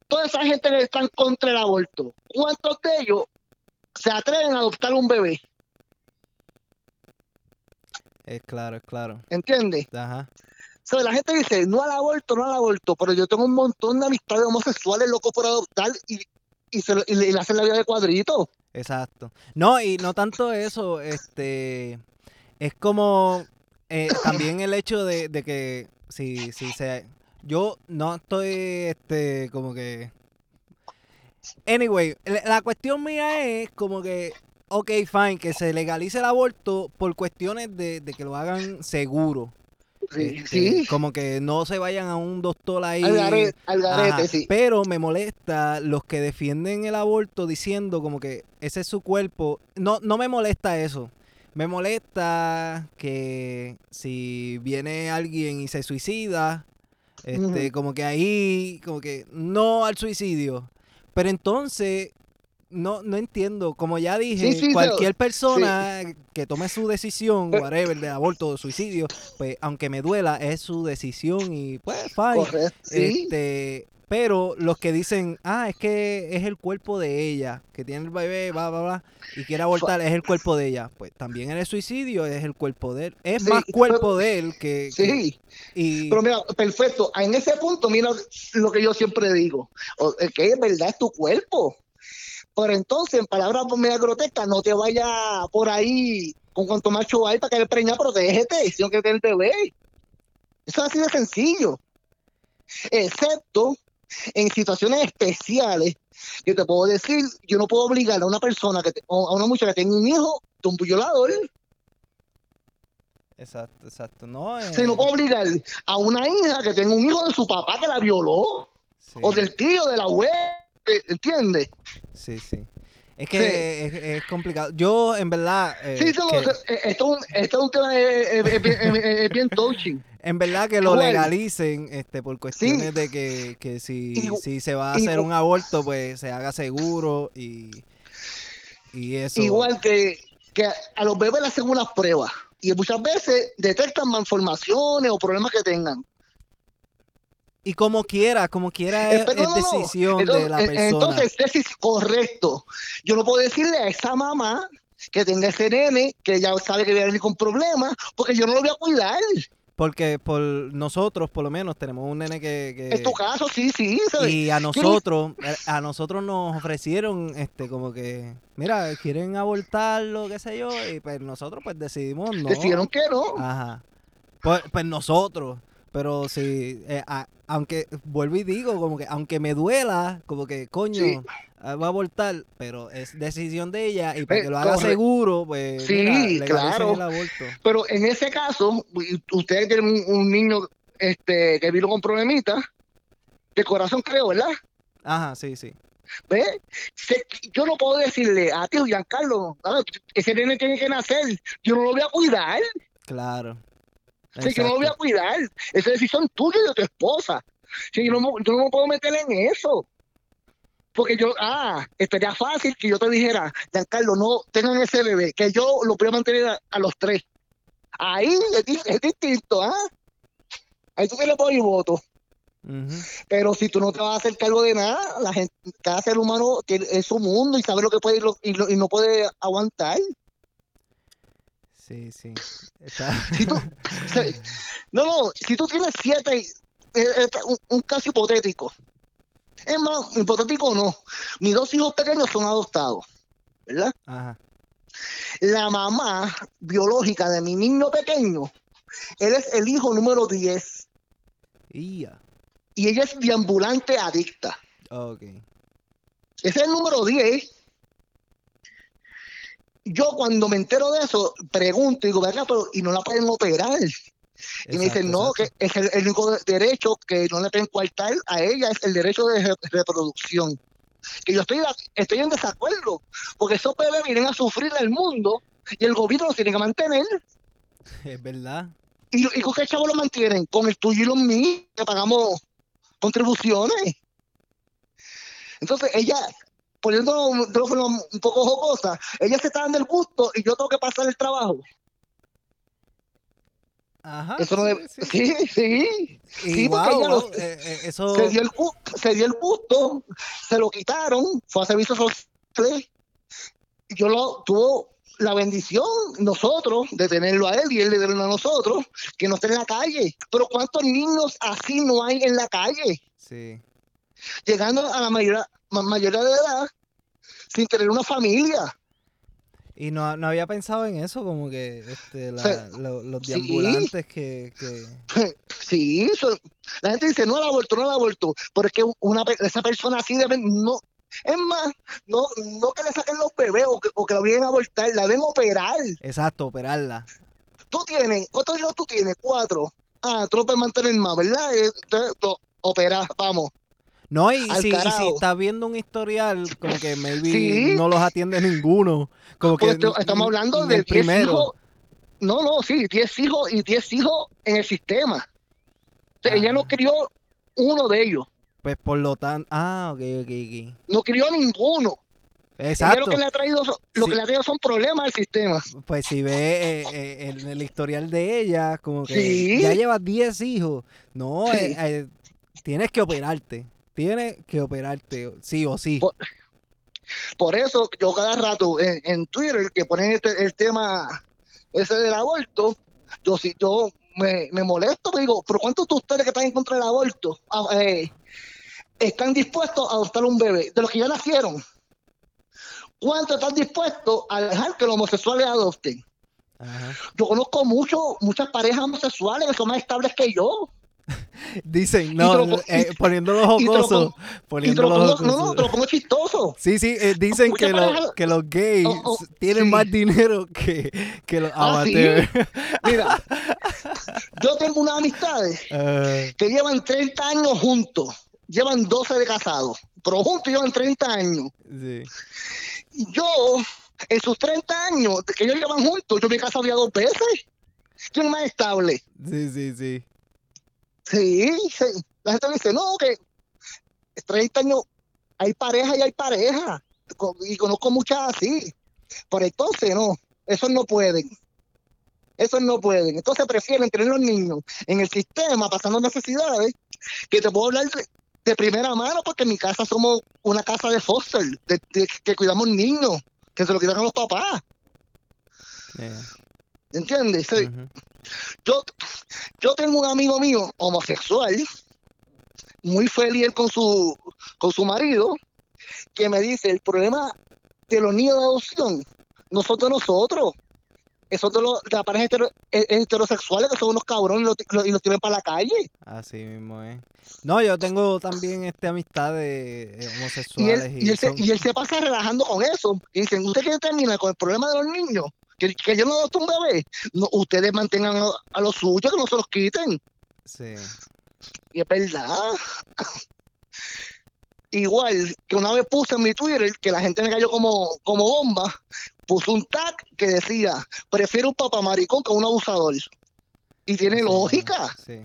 toda esa gente que está en contra del aborto, ¿cuántos de ellos se atreven a adoptar un bebé? es claro, es claro. ¿Entiendes? Ajá. O sea, la gente dice, no al aborto, no al aborto, pero yo tengo un montón de amistades homosexuales locos por adoptar y, y, se, lo- y le, y hacen la vida de cuadrito. Exacto. No, y no tanto eso, este, es como eh, también el hecho de, de que si, si se, yo no estoy, este, como que, anyway, la, la cuestión mía es como que, ok, fine, que se legalice el aborto por cuestiones de, de que lo hagan seguro. Sí, Este, sí. Como que no se vayan a un doctor ahí. Al garete, al garete, Ajá, sí. Pero me molesta los que defienden el aborto diciendo como que ese es su cuerpo. No, no me molesta eso. Me molesta que si viene alguien y se suicida, este, como que ahí, como que no al suicidio. Pero entonces, no, no entiendo. Como ya dije, Sí, sí, cualquier persona que tome su decisión, whatever, de aborto o suicidio, pues aunque me duela, es su decisión y pues fine. Correcto, sí. Este, pero los que dicen, ah, es que es el cuerpo de ella, que tiene el bebé, bla, bla, bla, y quiere abortar, es el cuerpo de ella. Pues también en el suicidio es el cuerpo de él. Es Sí, más cuerpo pero- de él que... que- Sí, y, pero mira, perfecto. En ese punto, mira lo que yo siempre digo. Es que es verdad, es tu cuerpo. Pero entonces, en palabras media grotescas, no te vayas por ahí con cuanto macho hay para que le preña, protégete, si no quieres tener bebé. Eso es así de sencillo. Excepto en situaciones especiales, yo te puedo decir, yo no puedo obligar a una persona, que te- a una muchacha que tenga un hijo de un violador, Exacto, exacto. No, eh, si no puedo obligar a una hija que tenga un hijo de su papá que la violó, sí, o del tío, de la abuela, ¿entiendes? sí, sí. Es que es, es complicado. Yo, en verdad... eh, Sí, que- eh, esto, es un- esto es un tema eh, eh, eh, bien- eh, eh, touching. En verdad que lo legalicen este por cuestiones de que, que si, si se va a hacer un aborto, pues se haga seguro y, y eso. Igual que que a los bebés le hacen unas pruebas y muchas veces detectan malformaciones o problemas que tengan. Y como quiera, como quiera es, Eh, pero es decisión entonces- de la eh, persona. Entonces, es correcto. Yo no puedo decirle a esa mamá que tenga ese nene, que ya sabe que viene a venir con problemas, porque yo no lo voy a cuidar. Porque por nosotros, por lo menos, tenemos un nene que... que- En tu caso, sí, sí. ¿sabes? y a nosotros, a nosotros nos ofrecieron, este, como que, mira, quieren abortarlo, qué sé yo, y pues nosotros pues decidimos no. Decidieron que no. Ajá. Pues, pues nosotros, pero sí, eh, a- aunque, vuelvo y digo, como que, aunque me duela, como que, coño, Sí. ah, va a abortar, pero es decisión de ella, y para Eh, que lo haga corre- seguro, pues, Sí, mira, claro. el aborto. Pero en ese caso, ustedes tienen un, un niño este, que vino con problemitas, de corazón creo, ¿verdad? Ajá, sí, sí. ¿Ves? Se- yo no puedo decirle a ti, Giancarlo, a ver, ese nene tiene que nacer, yo no lo voy a cuidar, Claro. Sí, yo no lo voy a Exacto. cuidar, esa es decisión tuya y de tu esposa. Sí, yo, no, me- yo no me puedo meter en eso. Porque yo, ah, estaría fácil que yo te dijera, Giancarlo, no tengan ese bebé, que yo lo voy a mantener a, a los tres. Ahí es, di- es distinto, ¿ah? Ahí tú tienes por mi voto. Ujú. Pero si tú no te vas a hacer cargo de nada, la gente, cada ser humano tiene, es su mundo y sabe lo que puede y, lo- y, lo- y no puede aguantar. Sí, sí. Está- Si tú, se- no, no, si tú tienes siete, eh, eh, un, un caso hipotético. Es más, hipotético o no. Mis dos hijos pequeños son adoptados, ¿verdad? Ajá. La mamá biológica de mi niño pequeño, él es el hijo número 10 Y ya. y ella es deambulante adicta. Ok. Ese es el número 10. Yo cuando me entero de eso, pregunto y digo, venga, pero y no la pueden operar. Y me dicen, no, exacto. que es el, el único derecho que no le pueden coartar a ella es el derecho de re- reproducción. Que yo estoy, estoy en desacuerdo, porque esos bebés vienen a sufrir el mundo y el gobierno los tiene que mantener. Es verdad. ¿Y, y con qué chavo lo mantienen? Con el tuyo y los míos, que pagamos contribuciones. Entonces, ella, poniéndolo de una forma un poco jocosa, ella se está dando el gusto y yo tengo que pasar el trabajo. Ajá. Eso no sí, debe- sí. Sí, sí. Sí, porque wow, ella wow, lo- eh, eh, eso. Se dio, el gusto, se dio el gusto, se lo quitaron, fue a servicio social. y Yo lo tuvo la bendición, nosotros, de tenerlo a él y él de tenerlo a nosotros, que no esté en la calle. Pero ¿cuántos niños así no hay en la calle? Sí. Llegando a la mayoría, ma- mayoría de edad sin tener una familia. Y no, no había pensado en eso, como que este, la- lo- los Sí. deambulantes que, que... Sí, eso- la gente dice, no la aborto, no la aborto, pero es que una, esa persona así debe, no, es más, no, no que le saquen los bebés o que, o que la vienen a abortar, la deben operar. Exacto, operarla. Tú tienes, ¿cuántos hijos tú tienes? Cuatro. Ah, tú no puedes mantener más, ¿verdad? Eh, te- lo- Opera, vamos. No, y si, y si estás viendo un historial, como que maybe Sí. no los atiende ninguno. Como que Pues te- estamos hablando en de el 10 primero. hijos. No, no, sí, 10 hijos y 10 hijos en el sistema. O sea, ella no Ajá. crió uno de ellos, Pues por lo tanto... Ah, ok, ok, ok. no crió ninguno. Ella Exacto. lo que le ha traído, son- lo Sí. que le ha traído son problemas al sistema. Pues si ve eh, eh, en el historial de ella, como que Sí. ya llevas 10 hijos. No, Sí. eh, eh, tienes que operarte. Tienes que operarte, sí o sí. Por- Por eso yo cada rato en, en Twitter que ponen este, el tema ese del aborto, yo si yo me, me molesto, me digo, pero ¿cuántos de ustedes que están en contra del aborto ah, eh, están dispuestos a adoptar un bebé? De los que ya nacieron. ¿Cuántos están dispuestos a dejar que los homosexuales adopten? Ajá. Yo conozco mucho, muchas parejas homosexuales que son más estables que yo. Dicen, no, lo eh, poniéndolo jocoso. Poniéndolo pongo, jocoso. no, no, te lo pongo chistoso. Sí, sí, eh, dicen que, lo- que los gays Oh, oh, tienen sí. más dinero que, que los Ah, ¿sí? amateurs. Mira, yo tengo unas amistades Ah, que llevan 30 años juntos, llevan 12 de casados, pero juntos llevan 30 años. sí. Y Yo, en sus 30 años que ellos llevan juntos, yo me he casado ya dos veces. ¿Quién más estable? sí, sí, sí. Sí, sí. La gente dice, no, que 30 años hay pareja y hay pareja. Y conozco muchas así. Pero entonces, no. Esos no pueden. Esos no pueden. Entonces prefieren tener los niños en el sistema pasando necesidades que te puedo hablar de, de primera mano porque en mi casa somos una casa de foster, de- de- que cuidamos niños, que se lo quitan a los papás. Yeah. ¿Entiendes? Sí. Yo, yo tengo un amigo mío homosexual, muy feliz con su, con su marido, que me dice, el problema de los niños de adopción no son de nosotros, esos de, los, de las parejas hetero- he- heterosexuales que son unos cabrones y los, los- tienen para la calle. Así mismo es. No, yo tengo también este amistades eh, Y homosexuales él, y, y, él se, y él se pasa relajando con eso. Y dicen, ¿usted quiere terminar con el problema de los niños? Que, que yo no adopto un bebé. No, ustedes mantengan a, a los suyos, que no se los quiten. sí. Y es verdad. Igual que una vez puse en mi Twitter que la gente me cayó como, como bomba, puse un tag que decía, prefiero un papá maricón que un abusador. Y tiene lógica. Sí.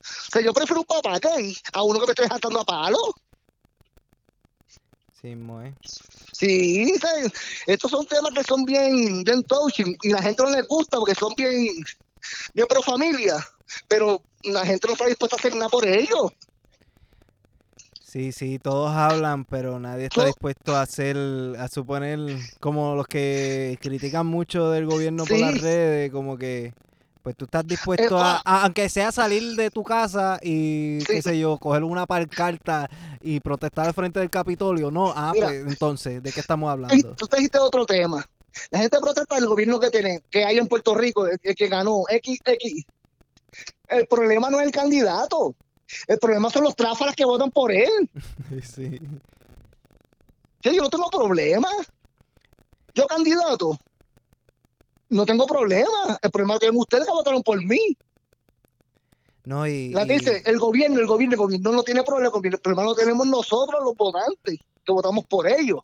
O sea, yo prefiero un papá gay a uno que me esté jatando a palo. Sí es. Sí, estos son temas que son bien, bien touching y la gente no les gusta porque son bien, bien pro familia, pero la gente no está dispuesta a hacer nada por ellos. Sí, sí, todos hablan, pero nadie está dispuesto a hacer, a suponer, como los que critican mucho del gobierno por las redes, como que, pues tú estás dispuesto a, a- aunque sea salir de tu casa y, Sí. qué sé yo, coger una pancarta y protestar al frente del Capitolio, no, ah, Mira. pues entonces, ¿de qué estamos hablando? tú te dijiste otro tema. La gente protesta del gobierno que tiene, que hay en Puerto Rico, el, el que ganó XX. El problema no es el candidato. El problema son los tráfalas que votan por él. Sí, Sí, yo no tengo problema. Yo candidato. No tengo problema. El problema que tienen ustedes que votaron por mí. no, y, La y- dice el gobierno, el gobierno, el gobierno no tiene problema. El problema lo tenemos nosotros, los votantes, que votamos por ellos.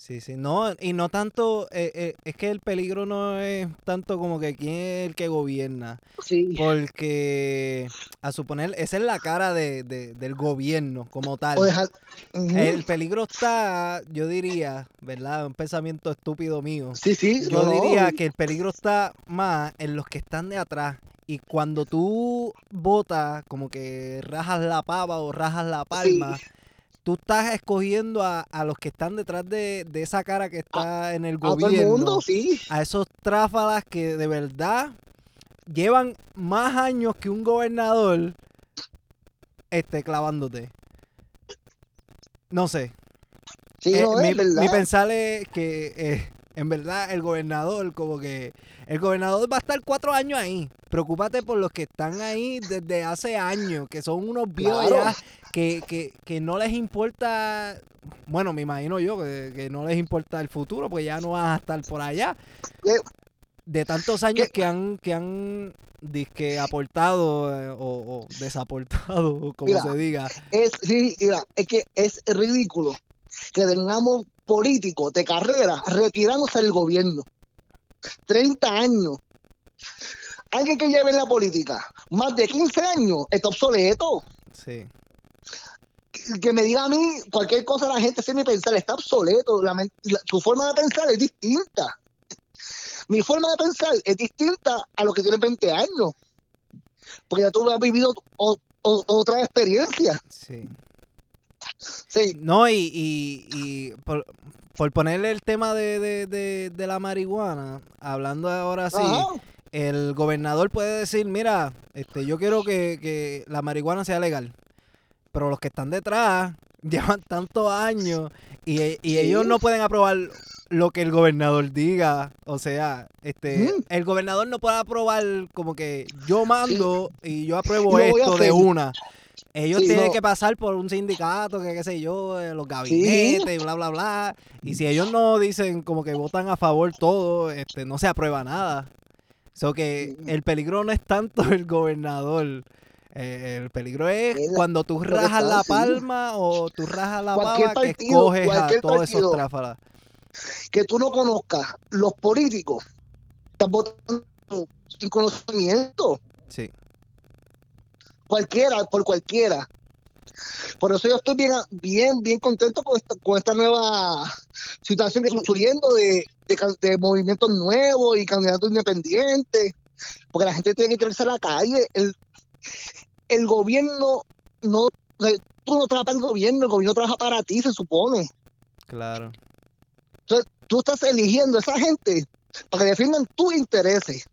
Sí, sí, no, y no tanto, eh, eh, es que el peligro no es tanto como que quién es el que gobierna, Sí. porque a suponer, esa es la cara de, de- del gobierno como tal. El peligro está, yo diría, ¿verdad? Un pensamiento estúpido mío. Sí, sí. Yo no, no. diría que el peligro está más en los que están de atrás. Y cuando tú votas, como que rajas la pava o rajas la palma, tú estás escogiendo a, a los que están detrás de, de esa cara que está en el A todo el gobierno. mundo, sí. A esos tráfalas que de verdad llevan más años que un gobernador este, clavándote. No sé. Sí, Eh, no mi, es verdad. mi pensar es que eh, en verdad el gobernador, como que el gobernador va a estar cuatro años ahí. Preocúpate por los que están ahí desde hace años, que son unos viejos Claro. ya, que, que, que no les importa, bueno, me imagino yo que, que no les importa el futuro, porque ya no van a estar por allá. De tantos años ¿Qué? que han, que han disque aportado eh, o, o desaportado, como Mira, se diga. Es, sí, mira, es que es ridículo que tengamos políticos de carrera retirándose del gobierno. 30 años. Alguien que lleve en la política más de 15 años está obsoleto. Sí. Que- me diga a mí cualquier cosa la gente sin ni pensar, está obsoleto. La tu forma de pensar es distinta. Mi forma de pensar es distinta a los que tienen 20 años. Porque ya tú has vivido o- o- otra experiencia. Sí. Sí, No, y, y, y por, por ponerle el tema de, de, de, de la marihuana, hablando ahora sí, Ajá. el gobernador puede decir, mira, este, yo quiero que, que la marihuana sea legal. Pero los que están detrás llevan tantos años y, e- y Sí. ellos no pueden aprobar lo que el gobernador diga. O sea, este, el gobernador no puede aprobar como que yo mando y yo apruebo esto de una. Ellos Sí, tienen no. que pasar por un sindicato, que qué sé yo, eh, los gabinetes, y bla, bla, bla. Y si ellos no dicen como que votan a favor todo, este, no se aprueba nada. So que Mm. el peligro no es tanto el gobernador. eh, el peligro es Es la- cuando tú rajas la palma o tú rajas la pava que escoges a todos esos tráfalas. que tú no conozcas los políticos, estás votando sin conocimiento, Sí. Cualquiera, por cualquiera. Por eso yo estoy bien, bien, bien contento con esta, con esta nueva situación que está sucediendo de, de, movimientos nuevos y candidatos independientes, porque la gente tiene que tirarse a la calle. El, el gobierno no, tú no trabajas para el gobierno, el gobierno trabaja para ti, se supone. Claro. Tú estás eligiendo a esa gente para que defiendan tus intereses,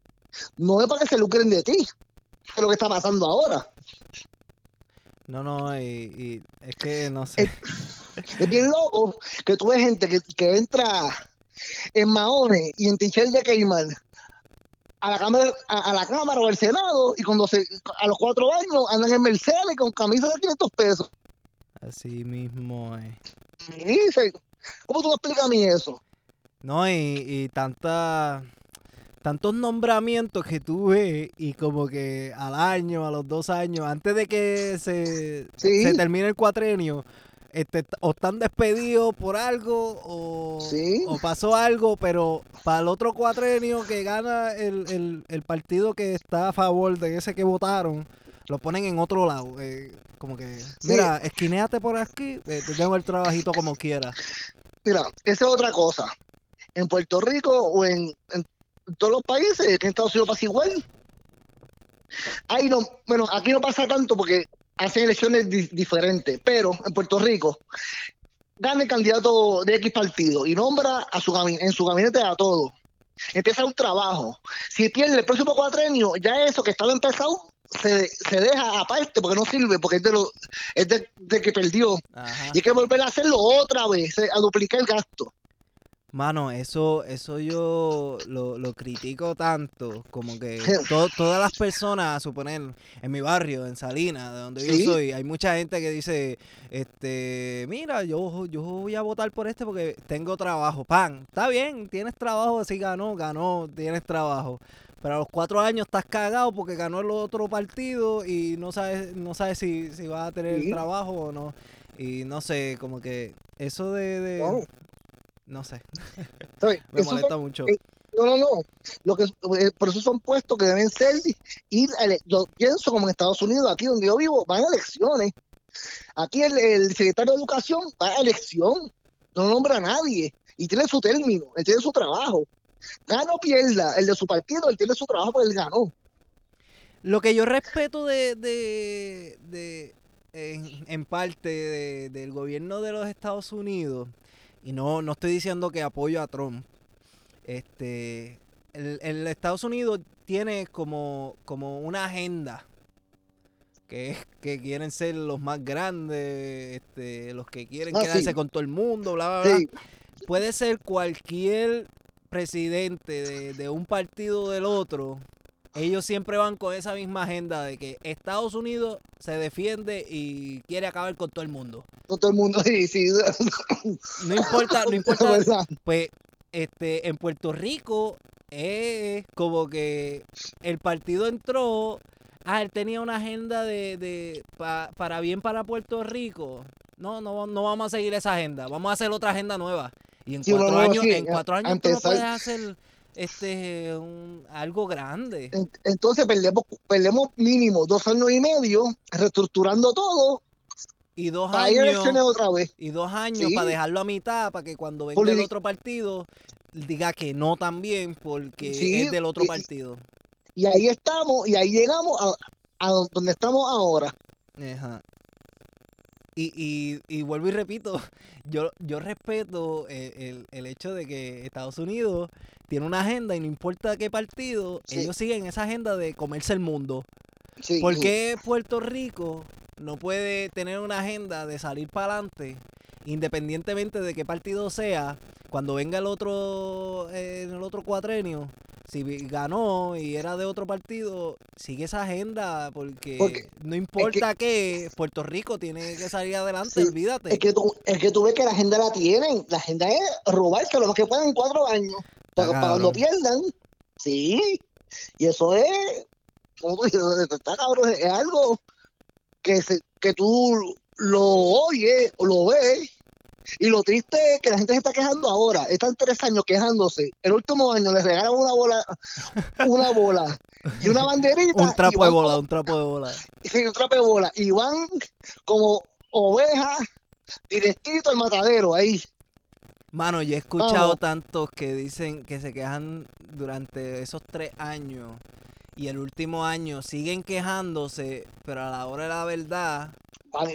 no es para que se lucren de ti, es lo que está pasando ahora. No, no, y, y es que no sé. Es bien loco que tú ves gente que, que entra en Mahone y en Tichel de Cayman a la cámara a, a la cámara o al senado y cuando se a los cuatro años andan en Mercedes con camisas de 500 pesos Así mismo es. dice ¿cómo tú me explicas a mí eso? No, y, y tanta, tantos nombramientos que tú ves y como que al año, a los dos años, antes de que se, Sí. se termine el cuatrenio, este, o están despedidos por algo o, Sí. o pasó algo, pero para el otro cuatrenio que gana el, el, el partido que está a favor de ese que votaron, lo ponen en otro lado. eh, como que, Sí. mira, esquineate por aquí, eh, te tengo el trabajito como quiera. Mira, esa es otra cosa. En Puerto Rico o en, en todos los países, que en Estados Unidos pasa igual. Ahí no, bueno, aquí no pasa tanto porque hacen elecciones di- diferentes, pero en Puerto Rico gana el candidato de X partido y nombra a su en su gabinete a todos. Empieza un trabajo. Si pierde el próximo cuatrenio, ya eso que estaba empezado se, se deja aparte porque no sirve, porque es de, lo, es de, de que perdió. Ajá. Y hay que volver a hacerlo otra vez, a duplicar el gasto. Mano, eso, eso yo lo, lo critico tanto, como que to- todas las personas, a suponer, en mi barrio, en Salinas, de donde Sí. yo soy, hay mucha gente que dice, este, mira, yo, yo voy a votar por este porque tengo trabajo. Pan, está bien, tienes trabajo, si ganó, ganó, tienes trabajo. Pero a los cuatro años estás cagado porque ganó el otro partido y no sabes, no sabes si, si vas a tener Sí. trabajo o no. Y no sé, como que eso de. No sé. Me son- molesta mucho. eh, No, no, no. Lo que, eh, por eso son puestos que deben ser ir a yo pienso como en Estados Unidos, aquí donde yo vivo, van a elecciones. Aquí el, el secretario de Educación va a elección, no nombra a nadie y tiene su término, él tiene su trabajo. Gana o pierda, el de su partido, él tiene su trabajo, porque él ganó. Lo que yo respeto de, de, de en, en parte de- del gobierno de los Estados Unidos, y no, no estoy diciendo que apoyo a Trump, este, el, el Estados Unidos tiene como, como una agenda que es que quieren ser los más grandes, este, los que quieren Ah, quedarse sí. con todo el mundo, bla, bla, bla. Puede ser cualquier presidente de, de un partido o del otro. Ellos siempre van con esa misma agenda de que Estados Unidos se defiende y quiere acabar con todo el mundo. no todo el mundo sí, sí. No importa, no importa. Pues este, en Puerto Rico es como que el partido entró, ah, él tenía una agenda de, de pa- para bien para Puerto Rico. No, no, no vamos a seguir esa agenda, vamos a hacer otra agenda nueva. Y en Sí, cuatro años, en cuatro años tú no puedes hacer este un- algo grande. En- Entonces perdemos, perdemos mínimo dos años y medio reestructurando todo Y dos para ir a años, elecciones otra vez. y dos años Sí. para dejarlo a mitad, para que cuando venga el otro partido diga que no también, porque Sí, es del otro y- partido. Y ahí estamos, y ahí llegamos a, a donde estamos ahora. Ajá. Y, y, y vuelvo y repito, yo, yo respeto el, el- el hecho de que Estados Unidos tiene una agenda y no importa qué partido, Sí. ellos siguen esa agenda de comerse el mundo. Sí, ¿Por sí. qué Puerto Rico no puede tener una agenda de salir para adelante, independientemente de qué partido sea, cuando venga el otro, eh, en el otro cuatrenio? Si ganó y era de otro partido, sigue esa agenda porque, Porque no importa qué, Puerto Rico tiene que salir adelante, Sí, olvídate. Es que, tú, es que tú ves que la agenda la tienen. La agenda es robarse lo más que puedan en cuatro años. Para, para cuando pierdan. Sí. Y eso es. Está cabrón. Es algo que, se, que tú lo oyes o lo ves. Y lo triste es que la gente se está quejando ahora. Están tres años quejándose. El último año les regalan una bola, una bola y una banderita. un trapo de bola, un trapo de bola. Sí, un trapo de bola. Y van como ovejas directito al matadero ahí. Mano, yo he escuchado Vamos. tantos que dicen que se quejan durante esos tres años y el último año siguen quejándose, pero a la hora de la verdad,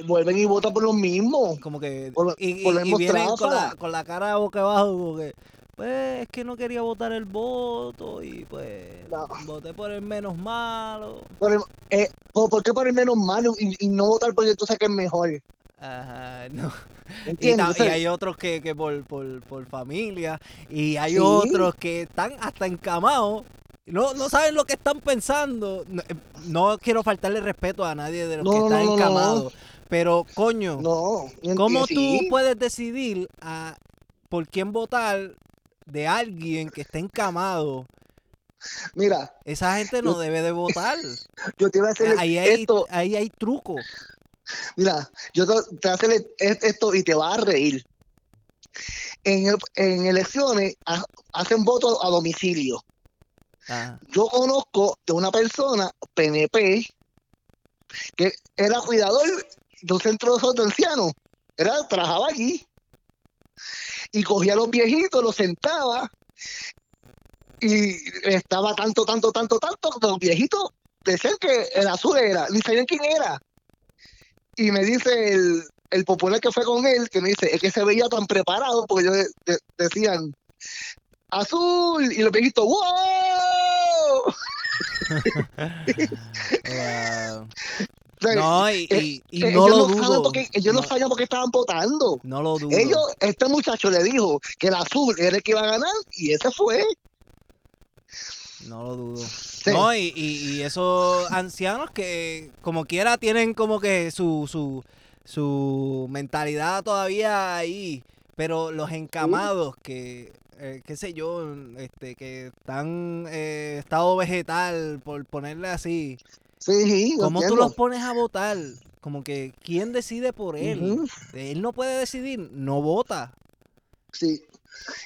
Vuelven y votan por lo mismo. como que. Por- y, por y- la y vienen con la, con la cara boca abajo, como que. Pues es que no quería votar el voto y pues No. voté por el menos malo. Por, el- eh, ¿por, por qué por el menos malo y, y no votar porque tú sabes que es mejor? Ajá, no. Y, y hay otros que, que por, por, por familia y hay Sí. otros que están hasta encamados. No, no saben lo que están pensando. No, eh, no quiero faltarle respeto a nadie de los No, que están no, encamados. Pero, coño, ¿cómo tú puedes decidir a por quién votar de alguien que está encamado? Mira, Esa gente no Yo- debe de votar. yo te voy a hacer Ahí hay, ahí hay truco. Mira, yo te, te voy a hacer es- esto y te vas a reír. En, en elecciones ha- hacen votos a domicilio. Ajá. Yo conozco de una persona, PNP, que era cuidador de un centro de ancianos. Era, trabajaba allí. Y cogía a los viejitos, los sentaba. Y estaba tanto, tanto, tanto, tanto. que Los viejitos decían que el azul era, ni sabían quién era. Y me dice el, el popular que fue con él, que me dice, es que se veía tan preparado, porque de- decían, azul, y los viejitos, ¡wow! No, y, eh, y- y eh, no lo ellos no, saben dudo. por qué- ellos no, No. sabían por qué estaban votando. No lo dudo. Ellos, este muchacho le dijo que el azul era el que iba a ganar y ese fue. No lo dudo. Sí. No, y, y, y esos ancianos que como quiera tienen como que su, su, su mentalidad todavía ahí, pero los encamados que, eh, qué sé yo, este, que están eh, estado vegetal, por ponerle así, Sí, ¿cómo tú los pones a votar? Como que, ¿quién decide por él? Él no puede decidir, no vota. Sí.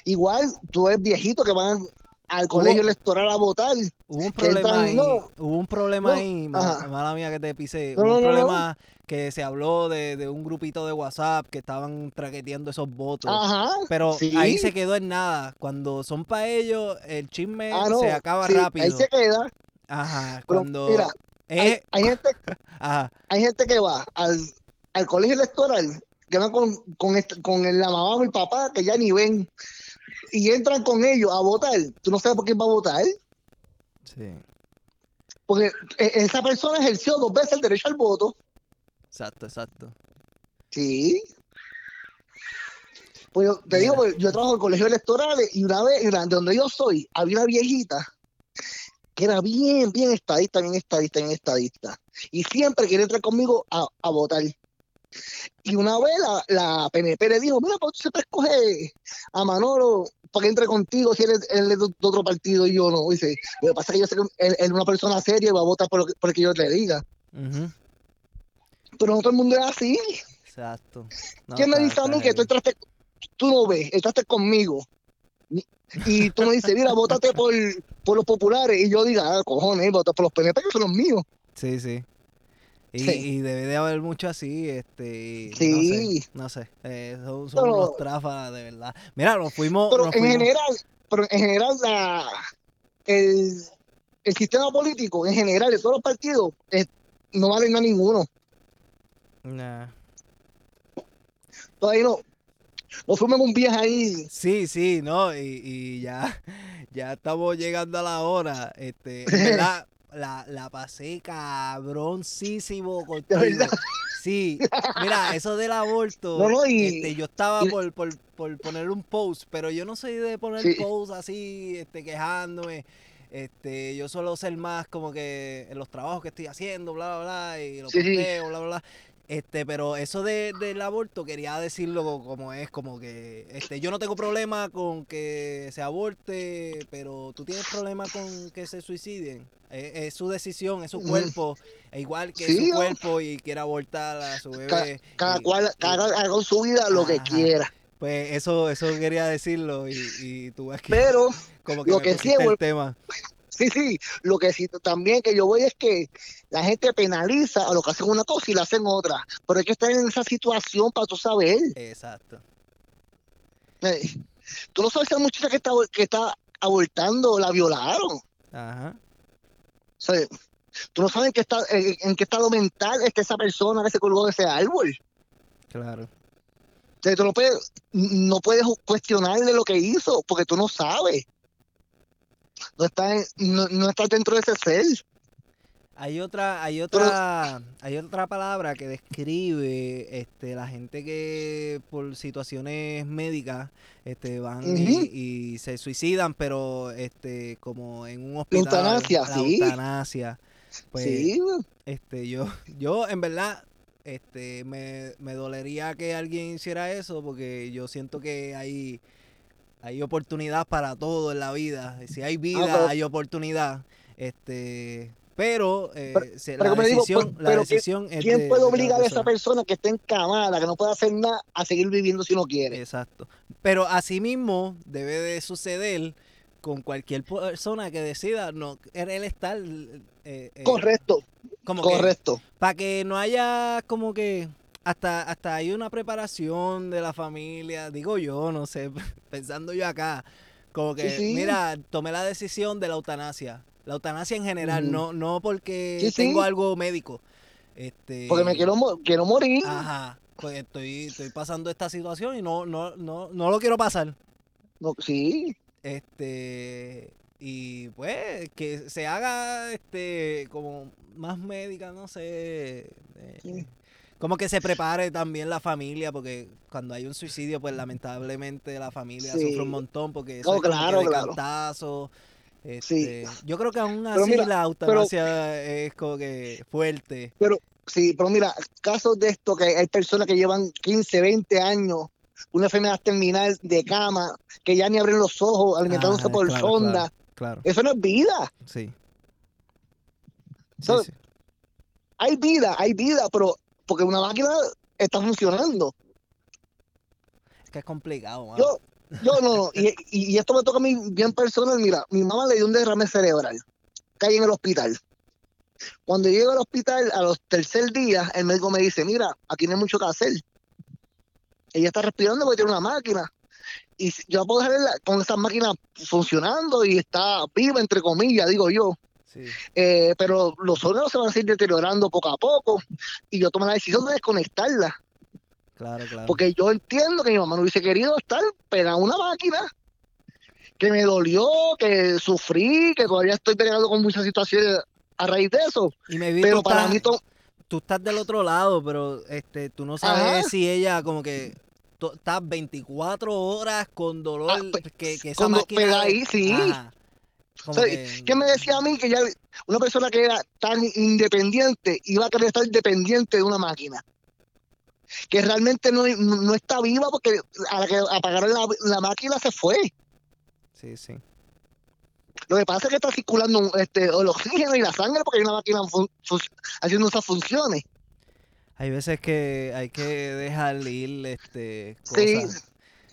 Igual, tú eres viejito que van al colegio electoral a votar. Hubo un problema ahí, no, hubo un problema no, ahí, mala mía que te pisé, No, hubo un problema que se habló de, de un grupito de WhatsApp que estaban traqueteando esos votos. Ajá. Pero sí. ahí se quedó en nada. Cuando son para ellos, el chisme Ah, se acaba sí, rápido. Ahí se queda. Ajá, Pero cuando mira, hay, es- hay gente, ajá, hay gente que va al, al colegio electoral, que van con, con, este- con el- la mamá o el papá, que ya ni ven, y entran con ellos a votar. Tú no sabes por quién va a votar. sí, Porque eh, esa persona ejerció dos veces el derecho al voto. exacto, exacto. Sí. Pues yo te digo, pues, yo trabajo en colegios electorales y una vez, de donde yo soy, había una viejita que era bien, bien estadista, bien estadista, bien estadista. Y siempre quiere entrar conmigo a, a votar. Y una vez la, la PNP le dijo, mira, pues tú siempre escoges a Manolo para que entre contigo si él es, él es de otro partido y yo no. Dice, lo que pasa es que yo sé que él, es una persona seria y va a votar por lo que, por lo que yo le diga. Ujú, Pero no todo el mundo es así. Exacto. No, ¿Quién me dice a mí que tú entraste, tú no ves, entraste conmigo? Y- Y tú me dices, mira, votate por, por los populares. Y yo diga, ah, cojones, vota por los PNP que son los míos. Sí, sí. Y, Sí. y debe de haber mucho así, este, Sí. no sé, no sé, eh, son, son Pero- unos tráfalas de verdad. Mira, nos fuimos, Pero nos en general, pero en general, la, el, el sistema político, en general, de todos los partidos, eh, no valen a ninguno. Nah. Todavía no. Nos fuimos un viaje ahí. Sí, sí, no, y, y ya, ya estamos llegando a la hora. Este, en verdad, la, la pasé cabroncísimo contigo. Sí, mira, eso del aborto, No, no, y- este, yo estaba y- por, por, por poner un post, pero yo no soy de poner Sí. posts así, este, quejándome. Este, yo suelo ser más como que en los trabajos que estoy haciendo, bla, bla, bla, y lo Sí, bla, bla, bla. Este, pero eso de, del aborto quería decirlo co- como es, como que este, yo no tengo problema con que se aborte, pero tú tienes problema con que se suiciden. Es, es su decisión, es su cuerpo, es igual que Sí, su cuerpo y quiere abortar a su bebé. Cada y- cual haga con su vida lo que quiera. Pues eso, eso quería decirlo y, y tú ves que Pero como que lo me que sí el tema. Sí, sí, lo que sí también que yo voy es que la gente penaliza a lo que hacen una cosa y la hacen otra. Pero hay que estar en esa situación para tú saber. Exacto. Eh, Tú no sabes la muchacha que está, que está abortando la violaron. Ajá. O sea, tú no sabes en qué, está, en, en qué estado mental está esa persona que se colgó de ese árbol. Claro. O sea, tú no puedes, no puedes cuestionarle lo que hizo porque tú no sabes. No estás no, no estás dentro de ese ser. Hay otra, hay otra, hay otra palabra que describe este la gente que por situaciones médicas este van y- se suicidan, pero este como en un hospital. eutanasia, la sí. eutanasia. Pues sí, este yo yo en verdad este me, me dolería que alguien hiciera eso porque yo siento que hay hay oportunidad para todo en la vida. Si hay vida, pero- hay oportunidad. Este, pero, eh, Pero- se- pero la digo, decisión, pues, la pero ¿quién- decisión es ¿quién de- puede obligar a esa persona. que está encamada, que no puede hacer nada, a seguir viviendo si no quiere? Exacto. Pero asimismo debe de suceder con cualquier persona que decida no querer estar eh, eh, Correcto, como correcto. para que no haya como que hasta hasta hay una preparación de la familia, digo yo, no sé, pensando yo acá, como que Sí, sí. mira, tomé la decisión de la eutanasia, la eutanasia en general, no no porque Sí, tengo algo médico. Este Porque me quiero, quiero morir. Ajá, pues estoy estoy pasando esta situación y no no no no lo quiero pasar. No, sí, Este y pues que se haga este como más médica, no sé, eh, Sí. Como que se prepare también la familia porque cuando hay un suicidio pues lamentablemente la familia Sí. sufre un montón porque eso No, es como que claro, de claro. cantazo, Sí. este, yo creo que aún Pero así mira, la eutanasia es como que fuerte. sí, pero mira, casos de esto que hay personas que llevan 15, 20 años, una enfermedad terminal de cama, que ya ni abren los ojos, alimentándose Ah, por claro, sonda. Claro, Eso no es vida. sí. Sí, So, sí. Hay vida, hay vida, pero porque una máquina está funcionando. Es que es complicado, mano. Yo, yo no, no. Y, y- esto me toca a mí bien personal. Mira, mi mamá le dio un derrame cerebral. Caí en el hospital. Cuando llego al hospital, a los tercer día, el médico me dice, mira, aquí no hay mucho que hacer. Ella está respirando porque tiene una máquina. Y yo puedo dejarla con esa máquina funcionando y está viva, entre comillas, digo yo. Sí. Eh, pero los órganos se van a seguir deteriorando poco a poco. Y yo tomé la decisión de desconectarla. Claro, claro. Porque yo entiendo que mi mamá no hubiese querido estar pegada a una máquina, que me dolió, que sufrí, que todavía estoy peleando con muchas situaciones a raíz de eso. Y me vi Pero para estás- mí, to- tú estás del otro lado, pero este, tú no sabes Ajá. si ella como que estás 24 horas con dolor, Ah, pe- que, que esa máquina... ahí, sí. Ajá. Como O sea, que- ¿Qué me decía a mí que ya una persona que era tan independiente iba a querer estar dependiente de una máquina? Que realmente no, no está viva porque a la que apagaron la, la máquina se fue. Sí, sí. Lo que pasa es que está circulando este, el oxígeno y la sangre porque hay una máquina haciendo esas funciones. Hay veces que hay que dejar ir este, Sí, cosas. en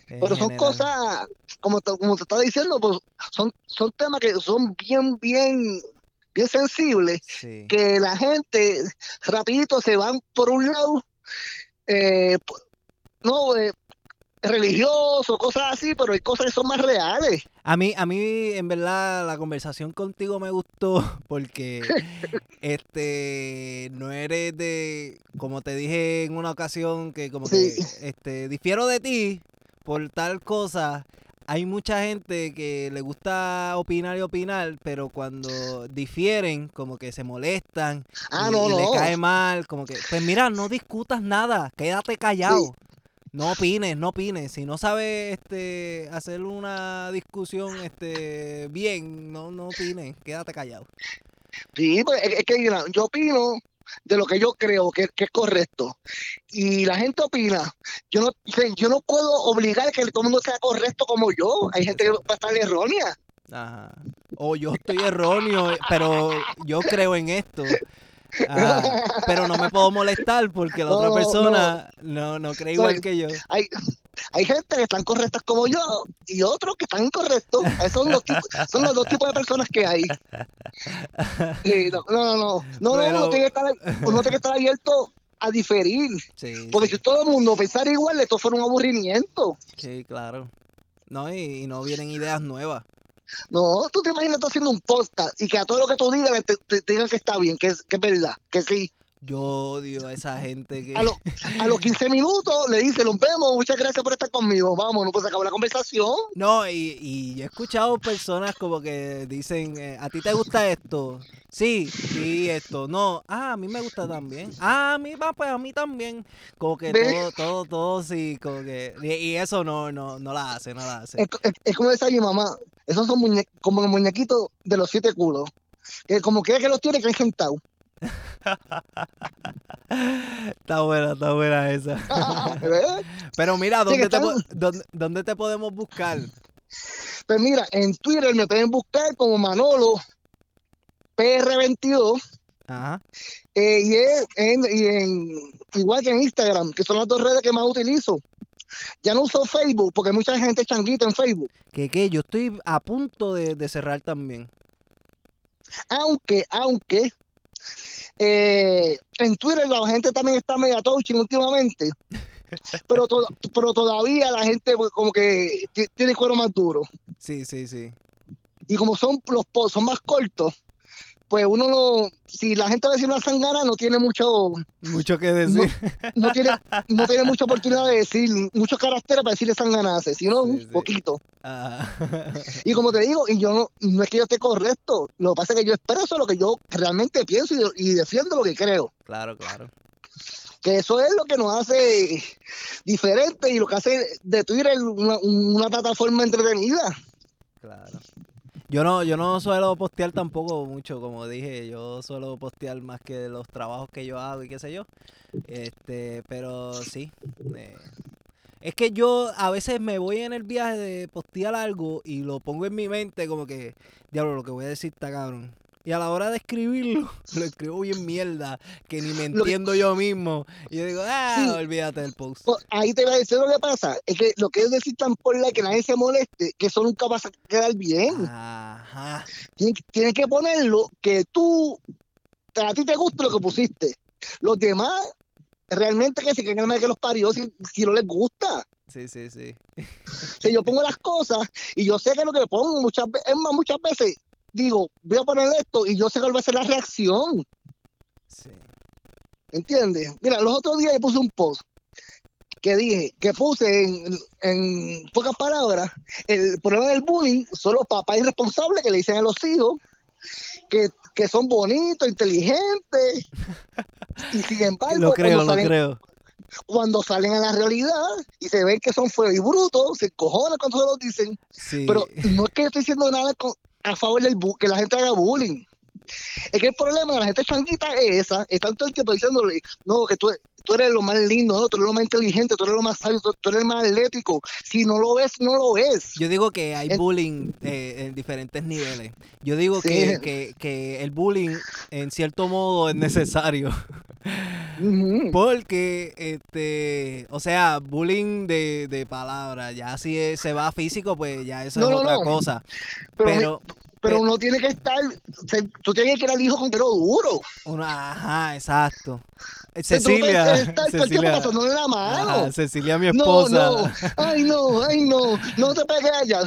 Pero son general. cosas, como te, como te estaba diciendo, pues son, son temas que son bien, bien, bien sensibles, Sí. que la gente rapidito se van por un lado, eh, no, eh, religioso, cosas así, pero hay cosas que son más reales. A mí, a mí, en verdad, la conversación contigo me gustó porque este no eres de, como te dije en una ocasión, que como que este difiero de ti por tal cosa. Hay mucha gente que le gusta opinar y opinar, pero cuando difieren, como que se molestan Ah, y, no, y le cae mal, como que, pues mira, no discutas nada, quédate callado. No opines, no opines. Si no sabes este hacer una discusión este bien, no no opines, quédate callado. Sí, pues, es, que yo opino de lo que yo creo que, es correcto. Y la gente opina. Yo no, yo no puedo obligar que todo el mundo sea correcto como yo. Hay gente que va a estar errónea. O yo estoy erróneo, pero yo creo en esto. Ajá. Pero no me puedo molestar porque la No, otra persona no, no cree igual que yo. Hay, hay gente que están correctas como yo y otros que están incorrectos. Esos son los, tipos, son los dos tipos de personas que hay. Sí, no, no, no, no, no, uno tiene que estar, uno tiene que estar abierto a diferir. Sí, Porque sí, si todo el mundo pensara igual, esto fuera un aburrimiento. sí, claro. No, y, y no vienen ideas nuevas. No, tú te imaginas tú haciendo un podcast y que a todo lo que tú digas te, te- que está bien, que es, que es verdad, que sí. Yo odio a esa gente que... A, lo- a los 15 minutos le dice, nos vemos, muchas gracias por estar conmigo, vamos, no pues acabó la conversación. No, y, y yo he escuchado personas como que dicen, eh, ¿a ti te gusta esto? Sí, y esto. No, ah, a mí me gusta también. Ah, a mí, va, pues a mí también. Como que ¿Ves? todo, todo, todo, sí, como que... Y, y eso no, no, no la hace, no la hace. Es, es- es como decía mi mamá, esos son muñe- como los muñequitos de los siete culos, que como quiera que los tiene, que han sentado. Está buena, está buena esa. Pero mira, Sí, ¿dónde te, dónde, dónde te podemos buscar? Pues mira, en Twitter me pueden buscar como Manolo PR22 Ajá. eh, y, en, y en- igual que en Instagram, que son las dos redes que más utilizo. Ya no uso Facebook porque hay mucha gente changuita en Facebook. Que, que yo estoy a punto de, de cerrar también. Aunque, aunque eh, en Twitter la gente también está media touching últimamente. Pero, to- pero todavía la gente pues, como que ti- tiene cuero más duro. Sí, sí, sí. Y como son los posts son más cortos, pues uno no, si la gente va a decir una sangana, no tiene mucho, Mucho que decir. no tiene, no tiene mucha oportunidad de decir muchos caracteres para decirle sanganase, sino Sí, un sí. poquito. Ah, Y como te digo, y yo no, no es que yo esté correcto, lo que pasa es que yo expreso lo que yo realmente pienso y, y defiendo lo que creo. claro, claro. Que eso es lo que nos hace diferente y lo que hace de Twitter una, una plataforma entretenida. Claro. Yo no, yo no suelo postear tampoco mucho, como dije, yo suelo postear más que los trabajos que yo hago y qué sé yo. Este, pero sí. eh, es que yo a veces me voy en el viaje de postear algo y lo pongo en mi mente como que, diablo, lo que voy a decir está cabrón. Y a la hora de escribirlo, lo escribo bien mierda, que ni me que- entiendo yo mismo. Y yo digo, ah, Sí. olvídate del post. Pues, ahí te voy a decir lo que pasa, es que lo que ellos decir tan por la que nadie se moleste, que eso nunca va a quedar bien. Ajá. Tienes, tienes que ponerlo que tú, a ti te gusta lo que pusiste. Los demás, realmente que se queden mal que los parió si, si no les gusta. Sí, sí, sí. Sea, yo pongo las cosas y yo sé que lo que pongo muchas veces, es más, muchas veces digo, voy a poner esto y yo sé cuál va a ser la reacción. Sí. ¿Entiendes? Mira, los otros días yo puse un post que dije, que puse en, en pocas palabras, el problema del bullying son los papás irresponsables que le dicen a los hijos que, que son bonitos, inteligentes, y sin embargo, Lo creo, lo salen, creo. cuando salen a la realidad y se ven que son feos y brutos, se cojonan cuando se los dicen, Sí. pero no es que yo estoy diciendo nada con- a favor del bu- que la gente haga bullying. Es que el problema de la gente changuita es esa, es tanto el tiempo diciéndole, no, que tú, tú eres lo más lindo, ¿no? tú eres lo más inteligente, tú eres lo más sabio, tú, tú eres el más atlético. Si no lo ves, no lo ves. Yo digo que hay Es- bullying eh, en diferentes niveles. Yo digo Sí. que, que, que el bullying en cierto modo es necesario. Porque, este, o sea, bullying de, de palabras, ya si es- se va a físico, pues ya eso No, es no, otra no. cosa. Pero, Pero, pero pe- uno tiene que estar, tú tienes que ir al hijo con duro. ajá, exacto. No Cecilia, tiempo Cecilia, pasándole la mano. ajá, Cecilia, mi No, esposa. no, ay no, ay no, no te pegues allá,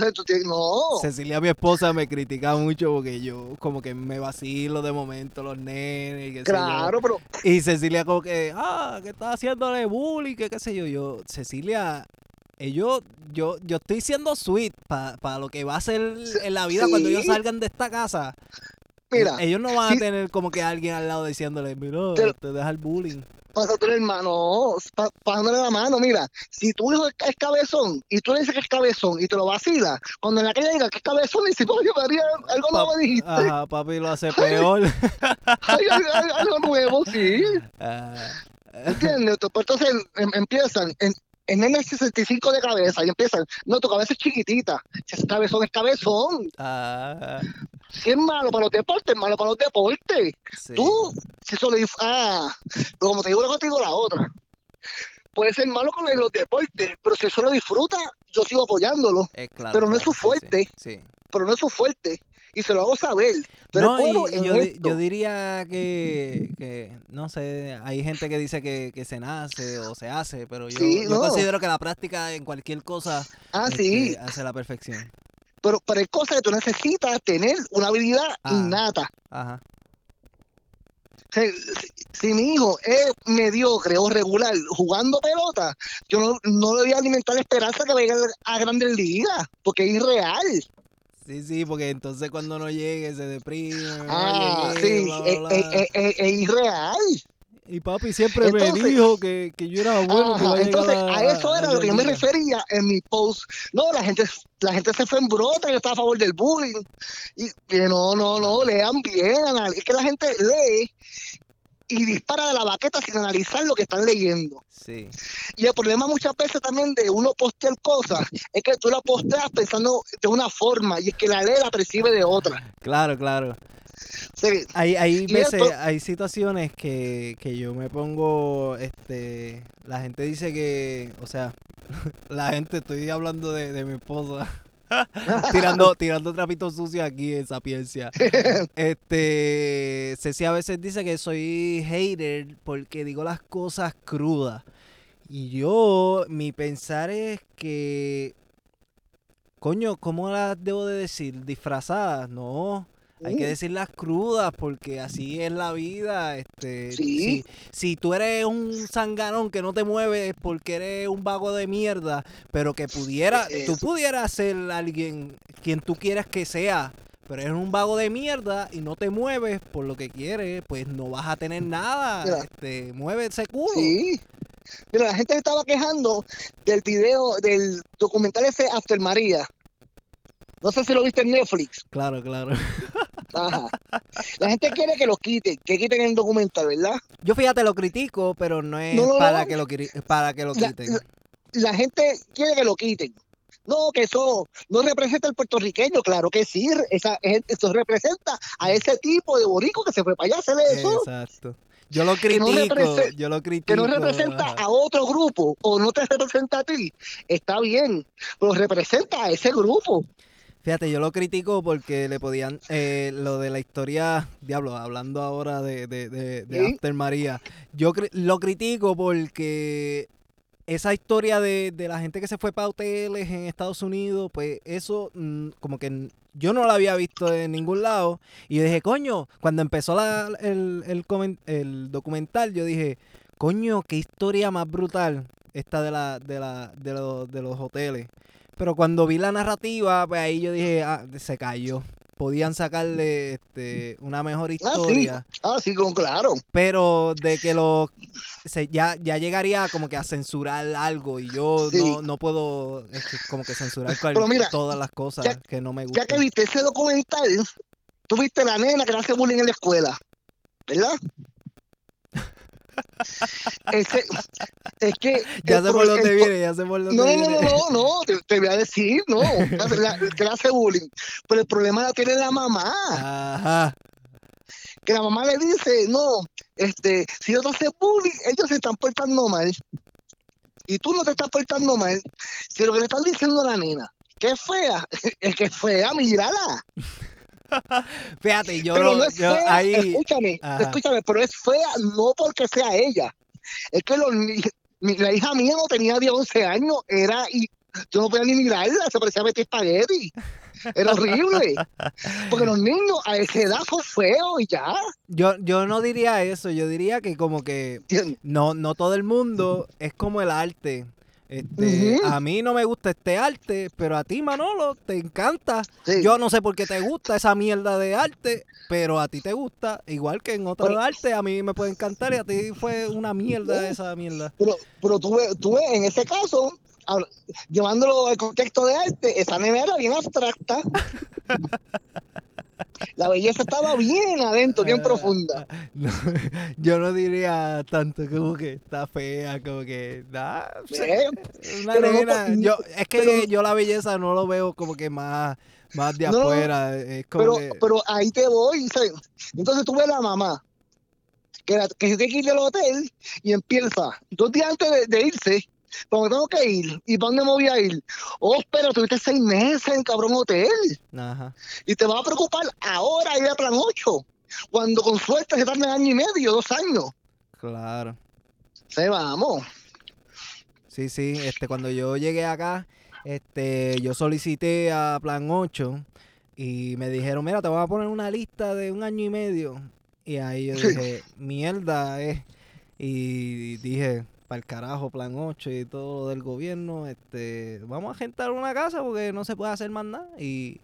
no. Cecilia, mi esposa, me critica mucho porque yo como que me vacilo de momento los nenes y qué sé yo. Claro, pero Y Cecilia como que, ah, que está haciéndole bullying, que qué sé yo. Yo, Cecilia, yo, yo, yo estoy siendo sweet para lo que va a ser en la vida cuando ellos Sí. salgan de esta casa. Mira, ellos no van sí. a tener como que alguien al lado diciéndole, mira, Pero- te deja el bullying. pasa tu hermano, pa- pasándole la mano, mira, si tu hijo es, cabezón y tú le dices que es cabezón y te lo vacilas, cuando en la calle diga que es cabezón, y si oye María, algo nuevo dijiste, Ajá, papi lo hace peor. Ay, ay, ay, algo nuevo, sí, Ah, ¿entiendes? Pues Entonces em- empiezan, en, en el 65 de cabeza y empiezan, no, tu cabeza es chiquitita, si es cabezón, es cabezón, ah, si es malo para los deportes, es malo para los deportes, sí. Tú, si dif- ah, como te digo una cosa, te digo la otra. Puede ser malo con los deportes, pero si eso lo disfruta, yo sigo apoyándolo, Eh, claro, pero no es su fuerte. Sí, sí. pero no es su fuerte. Y se lo hago saber. Pero No, y- yo, di- yo diría que, que, no sé, hay gente que dice que, que se nace o se hace, pero yo, Sí, yo no. considero que la práctica en cualquier cosa Ah, este, sí, hace la perfección. pero, pero hay cosas que tú necesitas tener una habilidad Ah. innata. Ajá. Si, si mi hijo es mediocre o regular jugando pelota, yo no, no le voy a alimentar la esperanza que vaya a grandes ligas, porque es irreal. Sí, sí, porque entonces cuando no llegue se deprime. no Ah, sí, bla, es, bla, es- bla. es- es- es irreal. Y papi siempre me dijo que, que yo era bueno. Ajá, a entonces, a eso era lo que yo me refería en mi post. No, la gente, la gente se fue en brota, yo estaba a favor del bullying. Y que no, no, no, lean bien. anal- Es que la gente lee y dispara de la baqueta sin analizar lo que están leyendo. Sí, Y el problema muchas veces también de uno postear cosas es que tú la posteas pensando de una forma y es que la ley la percibe de otra. claro, claro. Sí, Hay, hay veces, esto- hay situaciones que, que yo me pongo, este, la gente dice que, o sea, la gente, estoy hablando de, de mi esposa, tirando, tirando trapitos sucios aquí en Sapiencia. Este, Ceci a veces dice que soy hater porque digo las cosas crudas. Y yo, mi pensar es que, coño, ¿cómo las debo de decir? ¿Disfrazadas? No. Hay que Uh. decirlas crudas porque así es la vida. Este, Sí. si, si tú eres un zanganón que no te mueves porque eres un vago de mierda, pero que pudiera, tú Eso. pudieras ser alguien quien tú quieras que sea, pero eres un vago de mierda y no te mueves por lo que quieres, pues no vas a tener nada. Mira. Este, mueve ese culo. Sí. Mira, la gente estaba quejando del video, del documental ese After María. No sé si lo viste en Netflix. Claro, claro. Ajá. La gente quiere que lo quiten, que quiten el documental, ¿verdad? Yo fíjate, lo critico, pero no es No, para, Que lo, quiri- para que lo La- quiten. la- La gente quiere que lo quiten. No, que eso no representa al puertorriqueño, claro que sí, esa, eso representa a ese tipo de borico que se fue para allá a eso, Exacto. Yo lo no critico, yo lo critico. que no representa a otro grupo o no te representa a ti, está bien, pero representa a ese grupo. Fíjate, yo lo critico porque le podían, eh, lo de la historia, diablo, hablando ahora de, de, de, de Sí. After María, yo cri- lo critico porque esa historia de, de la gente que se fue para hoteles en Estados Unidos, pues eso mm, como que yo no la había visto en ningún lado. Y yo dije, coño, cuando empezó la- el, el, el documental, yo dije, coño, qué historia más brutal esta de, la, de, la, de, los, de los hoteles. Pero cuando vi la narrativa, pues ahí yo dije, ah, se cayó. Podían sacarle este, una mejor Ah, sí, historia. ah, sí, con- claro. Pero de que lo se, ya, ya llegaría como que a censurar algo y yo Sí. no, no puedo este, como que censurar cual- Pero mira, todas las cosas ya- que no me Ya gustan. que viste ese documental, tú viste la nena que le hace bullying en la escuela, ¿verdad? Ese, es que... Ya sé por dónde viene, ya sé por dónde No, no, viene. no, no, no, te, te voy a decir, no, la- hace bullying. Pero el problema la tiene la mamá, Ajá. que la mamá le dice, no, este, si yo te hace bullying, ellos se están portando mal. Y tú no te estás portando mal. Si lo que le están diciendo a la nena, que es fea, es que es fea, mírala. Fíjate, yo, pero no es yo fea, ahí escúchame, Ajá. escúchame, pero es fea no porque sea ella. Es que los mi- la hija mía no tenía 10, 11 años, era y yo no podía ni mirarla, se parecía a Betty Spaghetti. Era horrible. Porque los niños a esa edad son feos y ya. yo, yo no diría eso, yo diría que como que no, no todo el mundo es como el arte. Este. A mí no me gusta este arte, pero a ti, Manolo, te encanta. Sí. Yo no sé por qué te gusta esa mierda de arte, pero a ti te gusta. Igual que en otro Pero- arte, a mí me puede encantar y a ti fue una mierda esa mierda. Pero, pero tú, tú ves, en ese caso, llevándolo al contexto de arte, esa nena era bien abstracta. La belleza estaba bien adentro, bien profunda. No, yo no diría tanto como que está fea, como que nah, ¿eh? una no yo, es que pero- yo la belleza no lo veo como que más, más de No, afuera. Es como Pero, que, pero ahí te voy. ¿sabes? Entonces tú ves la mamá que, la- que se tiene que ir del hotel y empieza dos días antes de, de irse ¿Pero me tengo que ir? ¿Y para dónde me voy a ir? Oh, espera, tuviste seis meses en cabrón hotel. Ajá. Y te vas a preocupar ahora ir a plan 8. Cuando con suerte se tarde año y medio, dos años. Claro. Se vamos. Sí, sí, este, cuando yo llegué acá, este, yo solicité a Plan 8 y me dijeron, mira, te voy a poner una lista de un año y medio. Y ahí yo dije, mierda, eh. Y dije, para el carajo, Plan 8 y todo lo del gobierno, este, vamos a gentar una casa porque no se puede hacer más nada. Y,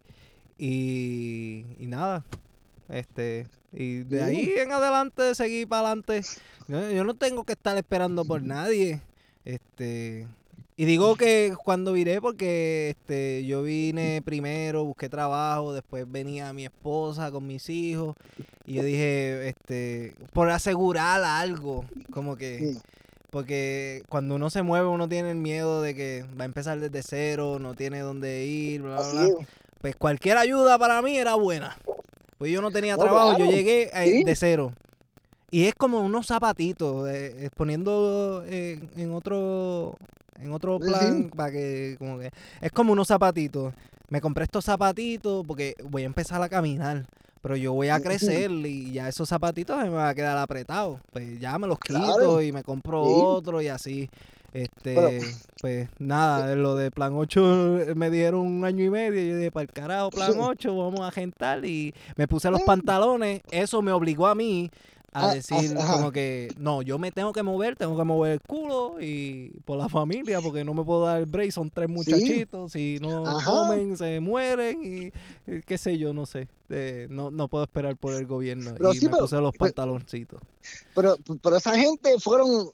y, y nada, este, y de ahí en adelante seguí para adelante. Yo, yo no tengo que estar esperando por nadie. Este, y digo que cuando viré porque este yo vine primero, busqué trabajo, después venía mi esposa con mis hijos y yo dije, este, por asegurar algo, como que. Porque cuando uno se mueve uno tiene el miedo de que va a empezar desde cero, no tiene dónde ir, bla, bla, bla. es. Pues cualquier ayuda para mí era buena. Pues yo no tenía trabajo, yo llegué eh, sí. de cero. Y es como unos zapatitos, eh, poniendo eh, en otro en otro Sí, plan para que como que es como unos zapatitos. Me compré estos zapatitos porque voy a empezar a caminar, pero yo voy a crecer y ya esos zapatitos se me van a quedar apretados. Pues ya me los quito Claro. y me compro Sí. otro y así. Este, pues nada, lo de plan 8 me dieron un año y medio y yo dije, para el carajo, plan Sí. 8, vamos a gentar y me puse los Mm. pantalones, eso me obligó a mí a Ah, decir como que no, yo me tengo que mover, tengo que mover el culo y por la familia porque no me puedo dar el break, son tres muchachitos, si no Ajá. comen se mueren y, y qué sé yo, no sé, eh, no, no puedo esperar por el gobierno Pero y sí, me pero- puse los pantaloncitos. Pero, pero esa gente fueron,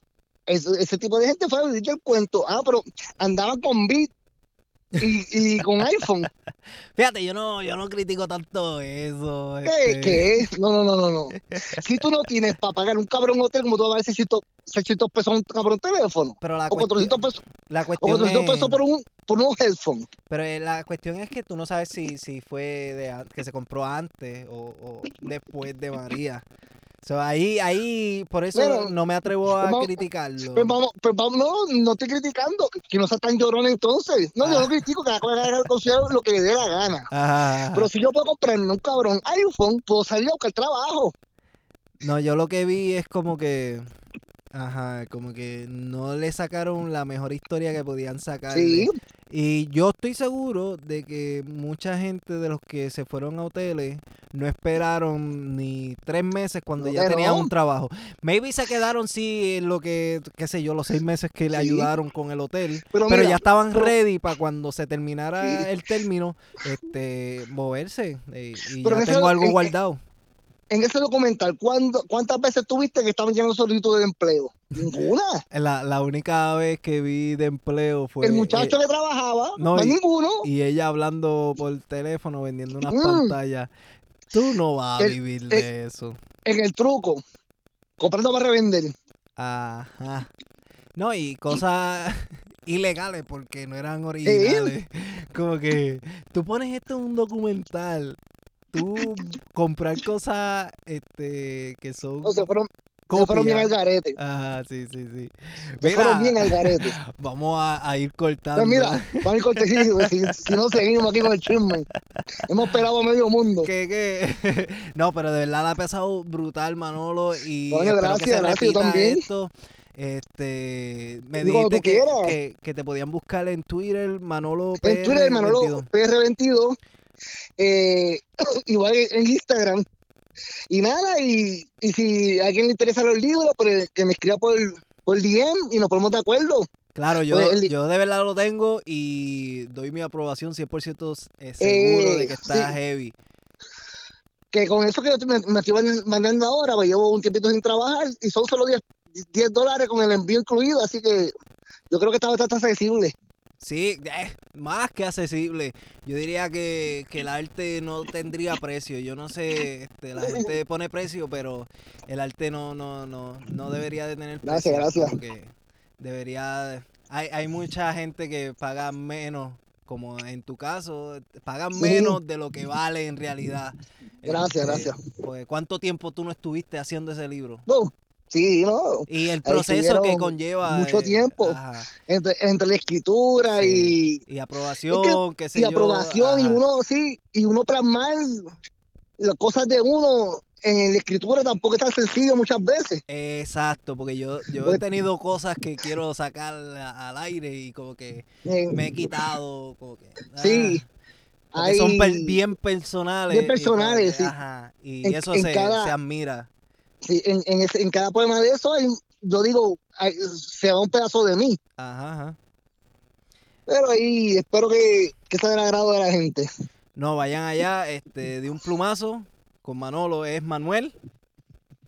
ese, ese tipo de gente fue a el cuento. Ah, pero andaban con Beat y, y con iPhone. Fíjate, yo no, yo no critico tanto eso. ¿Qué, este, qué es? No, no, no, no, no. Si tú no tienes para pagar un cabrón hotel, como tú vas a dar 600, 600 pesos a un cabrón teléfono. Pero la O 400 cuestión, pesos, la o cuestión 400 es, pesos por un, por un headphone. pero eh, la cuestión es que tú no sabes si, si fue de que se compró antes o, o después de María. So, ahí, ahí, por eso no me atrevo a vamos- criticarlo. Pues vamos, pues vamos, no, no estoy criticando, que no sea tan llorón entonces. No, yo Ah. no critico, cada cual haga considero lo que le dé la gana. Ajá. Pero si yo puedo comprarme un cabrón iPhone, puedo salir a buscar trabajo. No, yo lo que vi es como que, ajá, como que no le sacaron la mejor historia que podían sacarle. Sí, Y yo estoy seguro de que mucha gente de los que se fueron a hoteles no esperaron ni tres meses cuando No, ya tenían no. un trabajo. Maybe se quedaron, sí, en lo que, qué sé yo, los seis meses que le Sí. ayudaron con el hotel. pero, Pero mira, ya estaban pero- ready para cuando se terminara Sí. el término, este, moverse. eh, y Pero ya tengo algo en- guardado. en ese documental, ¿cuándo, ¿cuántas veces tuviste que estaban llenando solicitudes de empleo? Ninguna. La, la única vez que vi de empleo fue... el muchacho eh, que trabajaba, no, no, hay y- ninguno. y ella hablando por teléfono vendiendo unas Mm. pantallas. Tú no vas a vivir el- de eso. En el truco, comprando para revender. Ajá. No, y cosas ilegales porque no eran originales. Como que tú pones esto en un documental. Tú comprar cosas este que son fueron, se fueron bien al garete. Ajá, sí, sí, sí. Fueron bien Mira, al garete. vamos a, a ir cortando. Pues mira, vamos a ir cortesía, si, si no seguimos aquí con el chisme. Hemos esperado medio mundo. no, pero de verdad la ha pesado brutal, Manolo. Y se gracias, gracias, yo también. esto. Este, me dijiste que, que, que te podían buscar en Twitter, Manolo PR En Twitter, Manolo 22. PR22. Eh, igual en Instagram. Y nada, y, y si a alguien le interesan los libros, pues que me escriba por, por DM y nos ponemos de acuerdo. Claro, yo, Pues, el- yo de verdad lo tengo y doy mi aprobación 100% eh, seguro de Eh, que está sí. heavy. Que con eso que me, me estoy mandando ahora, pues llevo un tiempito sin trabajar y son solo 10, 10 dólares con el envío incluido, así que yo creo que está bastante accesible. Sí, eh, más que accesible. Yo diría que, que el arte no tendría precio. Yo no sé, este, la gente pone precio, pero el arte no, no, no, no debería de tener precio. Gracias, gracias. Porque debería, hay, hay mucha gente que paga menos, como en tu caso, pagan menos de lo que vale en realidad. Gracias, Este, gracias. Pues, ¿cuánto tiempo tú no estuviste haciendo ese libro? No, Sí, ¿no? Y el proceso que conlleva. mucho eh, tiempo. Entre, entre la escritura sí. y, Y aprobación, qué sé y yo. aprobación, y uno, sí, y uno plasmar las cosas de uno en la escritura tampoco es tan sencillo muchas veces. Exacto, porque yo, yo he Pues- tenido cosas que quiero sacar al aire y como que me he quitado, como que... Sí. ah, son per- bien personales. Bien y personales, que, sí. Ajá, y En- eso en se, cada- se admira. Sí, en, en, ese- en cada poema de eso, hay, yo digo, hay- se va un pedazo de mí. Ajá, ajá. Pero ahí espero que, que sea del agrado de la gente. No, vayan allá, este, de un plumazo con Manolo, es Manuel,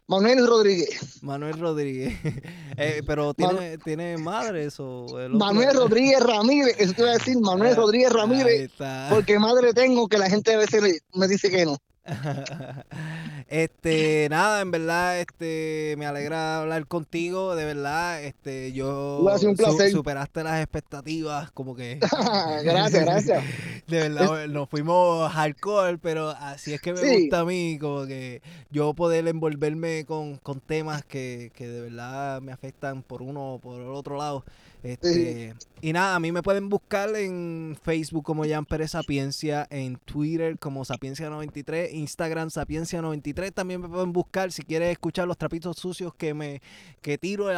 Manuel Rodríguez. Manuel Rodríguez. Eh, pero tiene, tiene madres o el otro? Manuel Rodríguez Ramírez, eso te iba a decir, Manuel Ah, Rodríguez Ramírez, porque madre tengo que la gente a veces me dice que no. este, nada, en verdad, este, me alegra hablar contigo, de verdad, este, yo un placer. superaste las expectativas, como que gracias, gracias. de verdad nos fuimos hardcore, pero así es que me Sí. gusta a mí, como que yo poder envolverme con, con temas que, que de verdad me afectan por uno o por el otro lado. Este, y nada, a mí me pueden buscar en Facebook como Jan Pérez Sapiencia, en Twitter como Sapiencia93, Instagram Sapiencia93. También me pueden buscar si quieres escuchar los trapitos sucios que me que tiro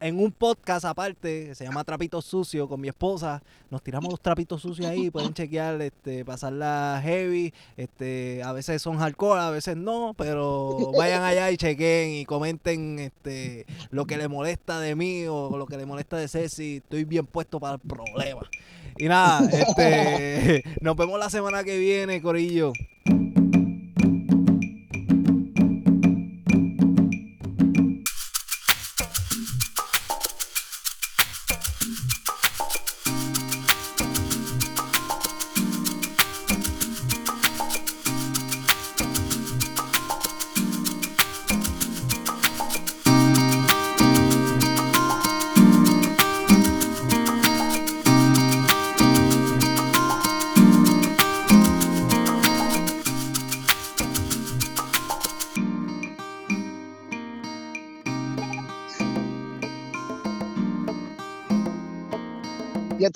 en un podcast aparte, que se llama Trapitos Sucios con mi esposa. Nos tiramos los trapitos sucios ahí, pueden chequear, este, pasarla heavy. Este, a veces son hardcore, a veces no, pero vayan allá y chequen y comenten este lo que le molesta de mí o lo que le molesta de Ceci. Estoy bien puesto para el problema. Y nada, este, nos vemos la semana que viene, Corillo.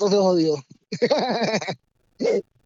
Entonces jodió.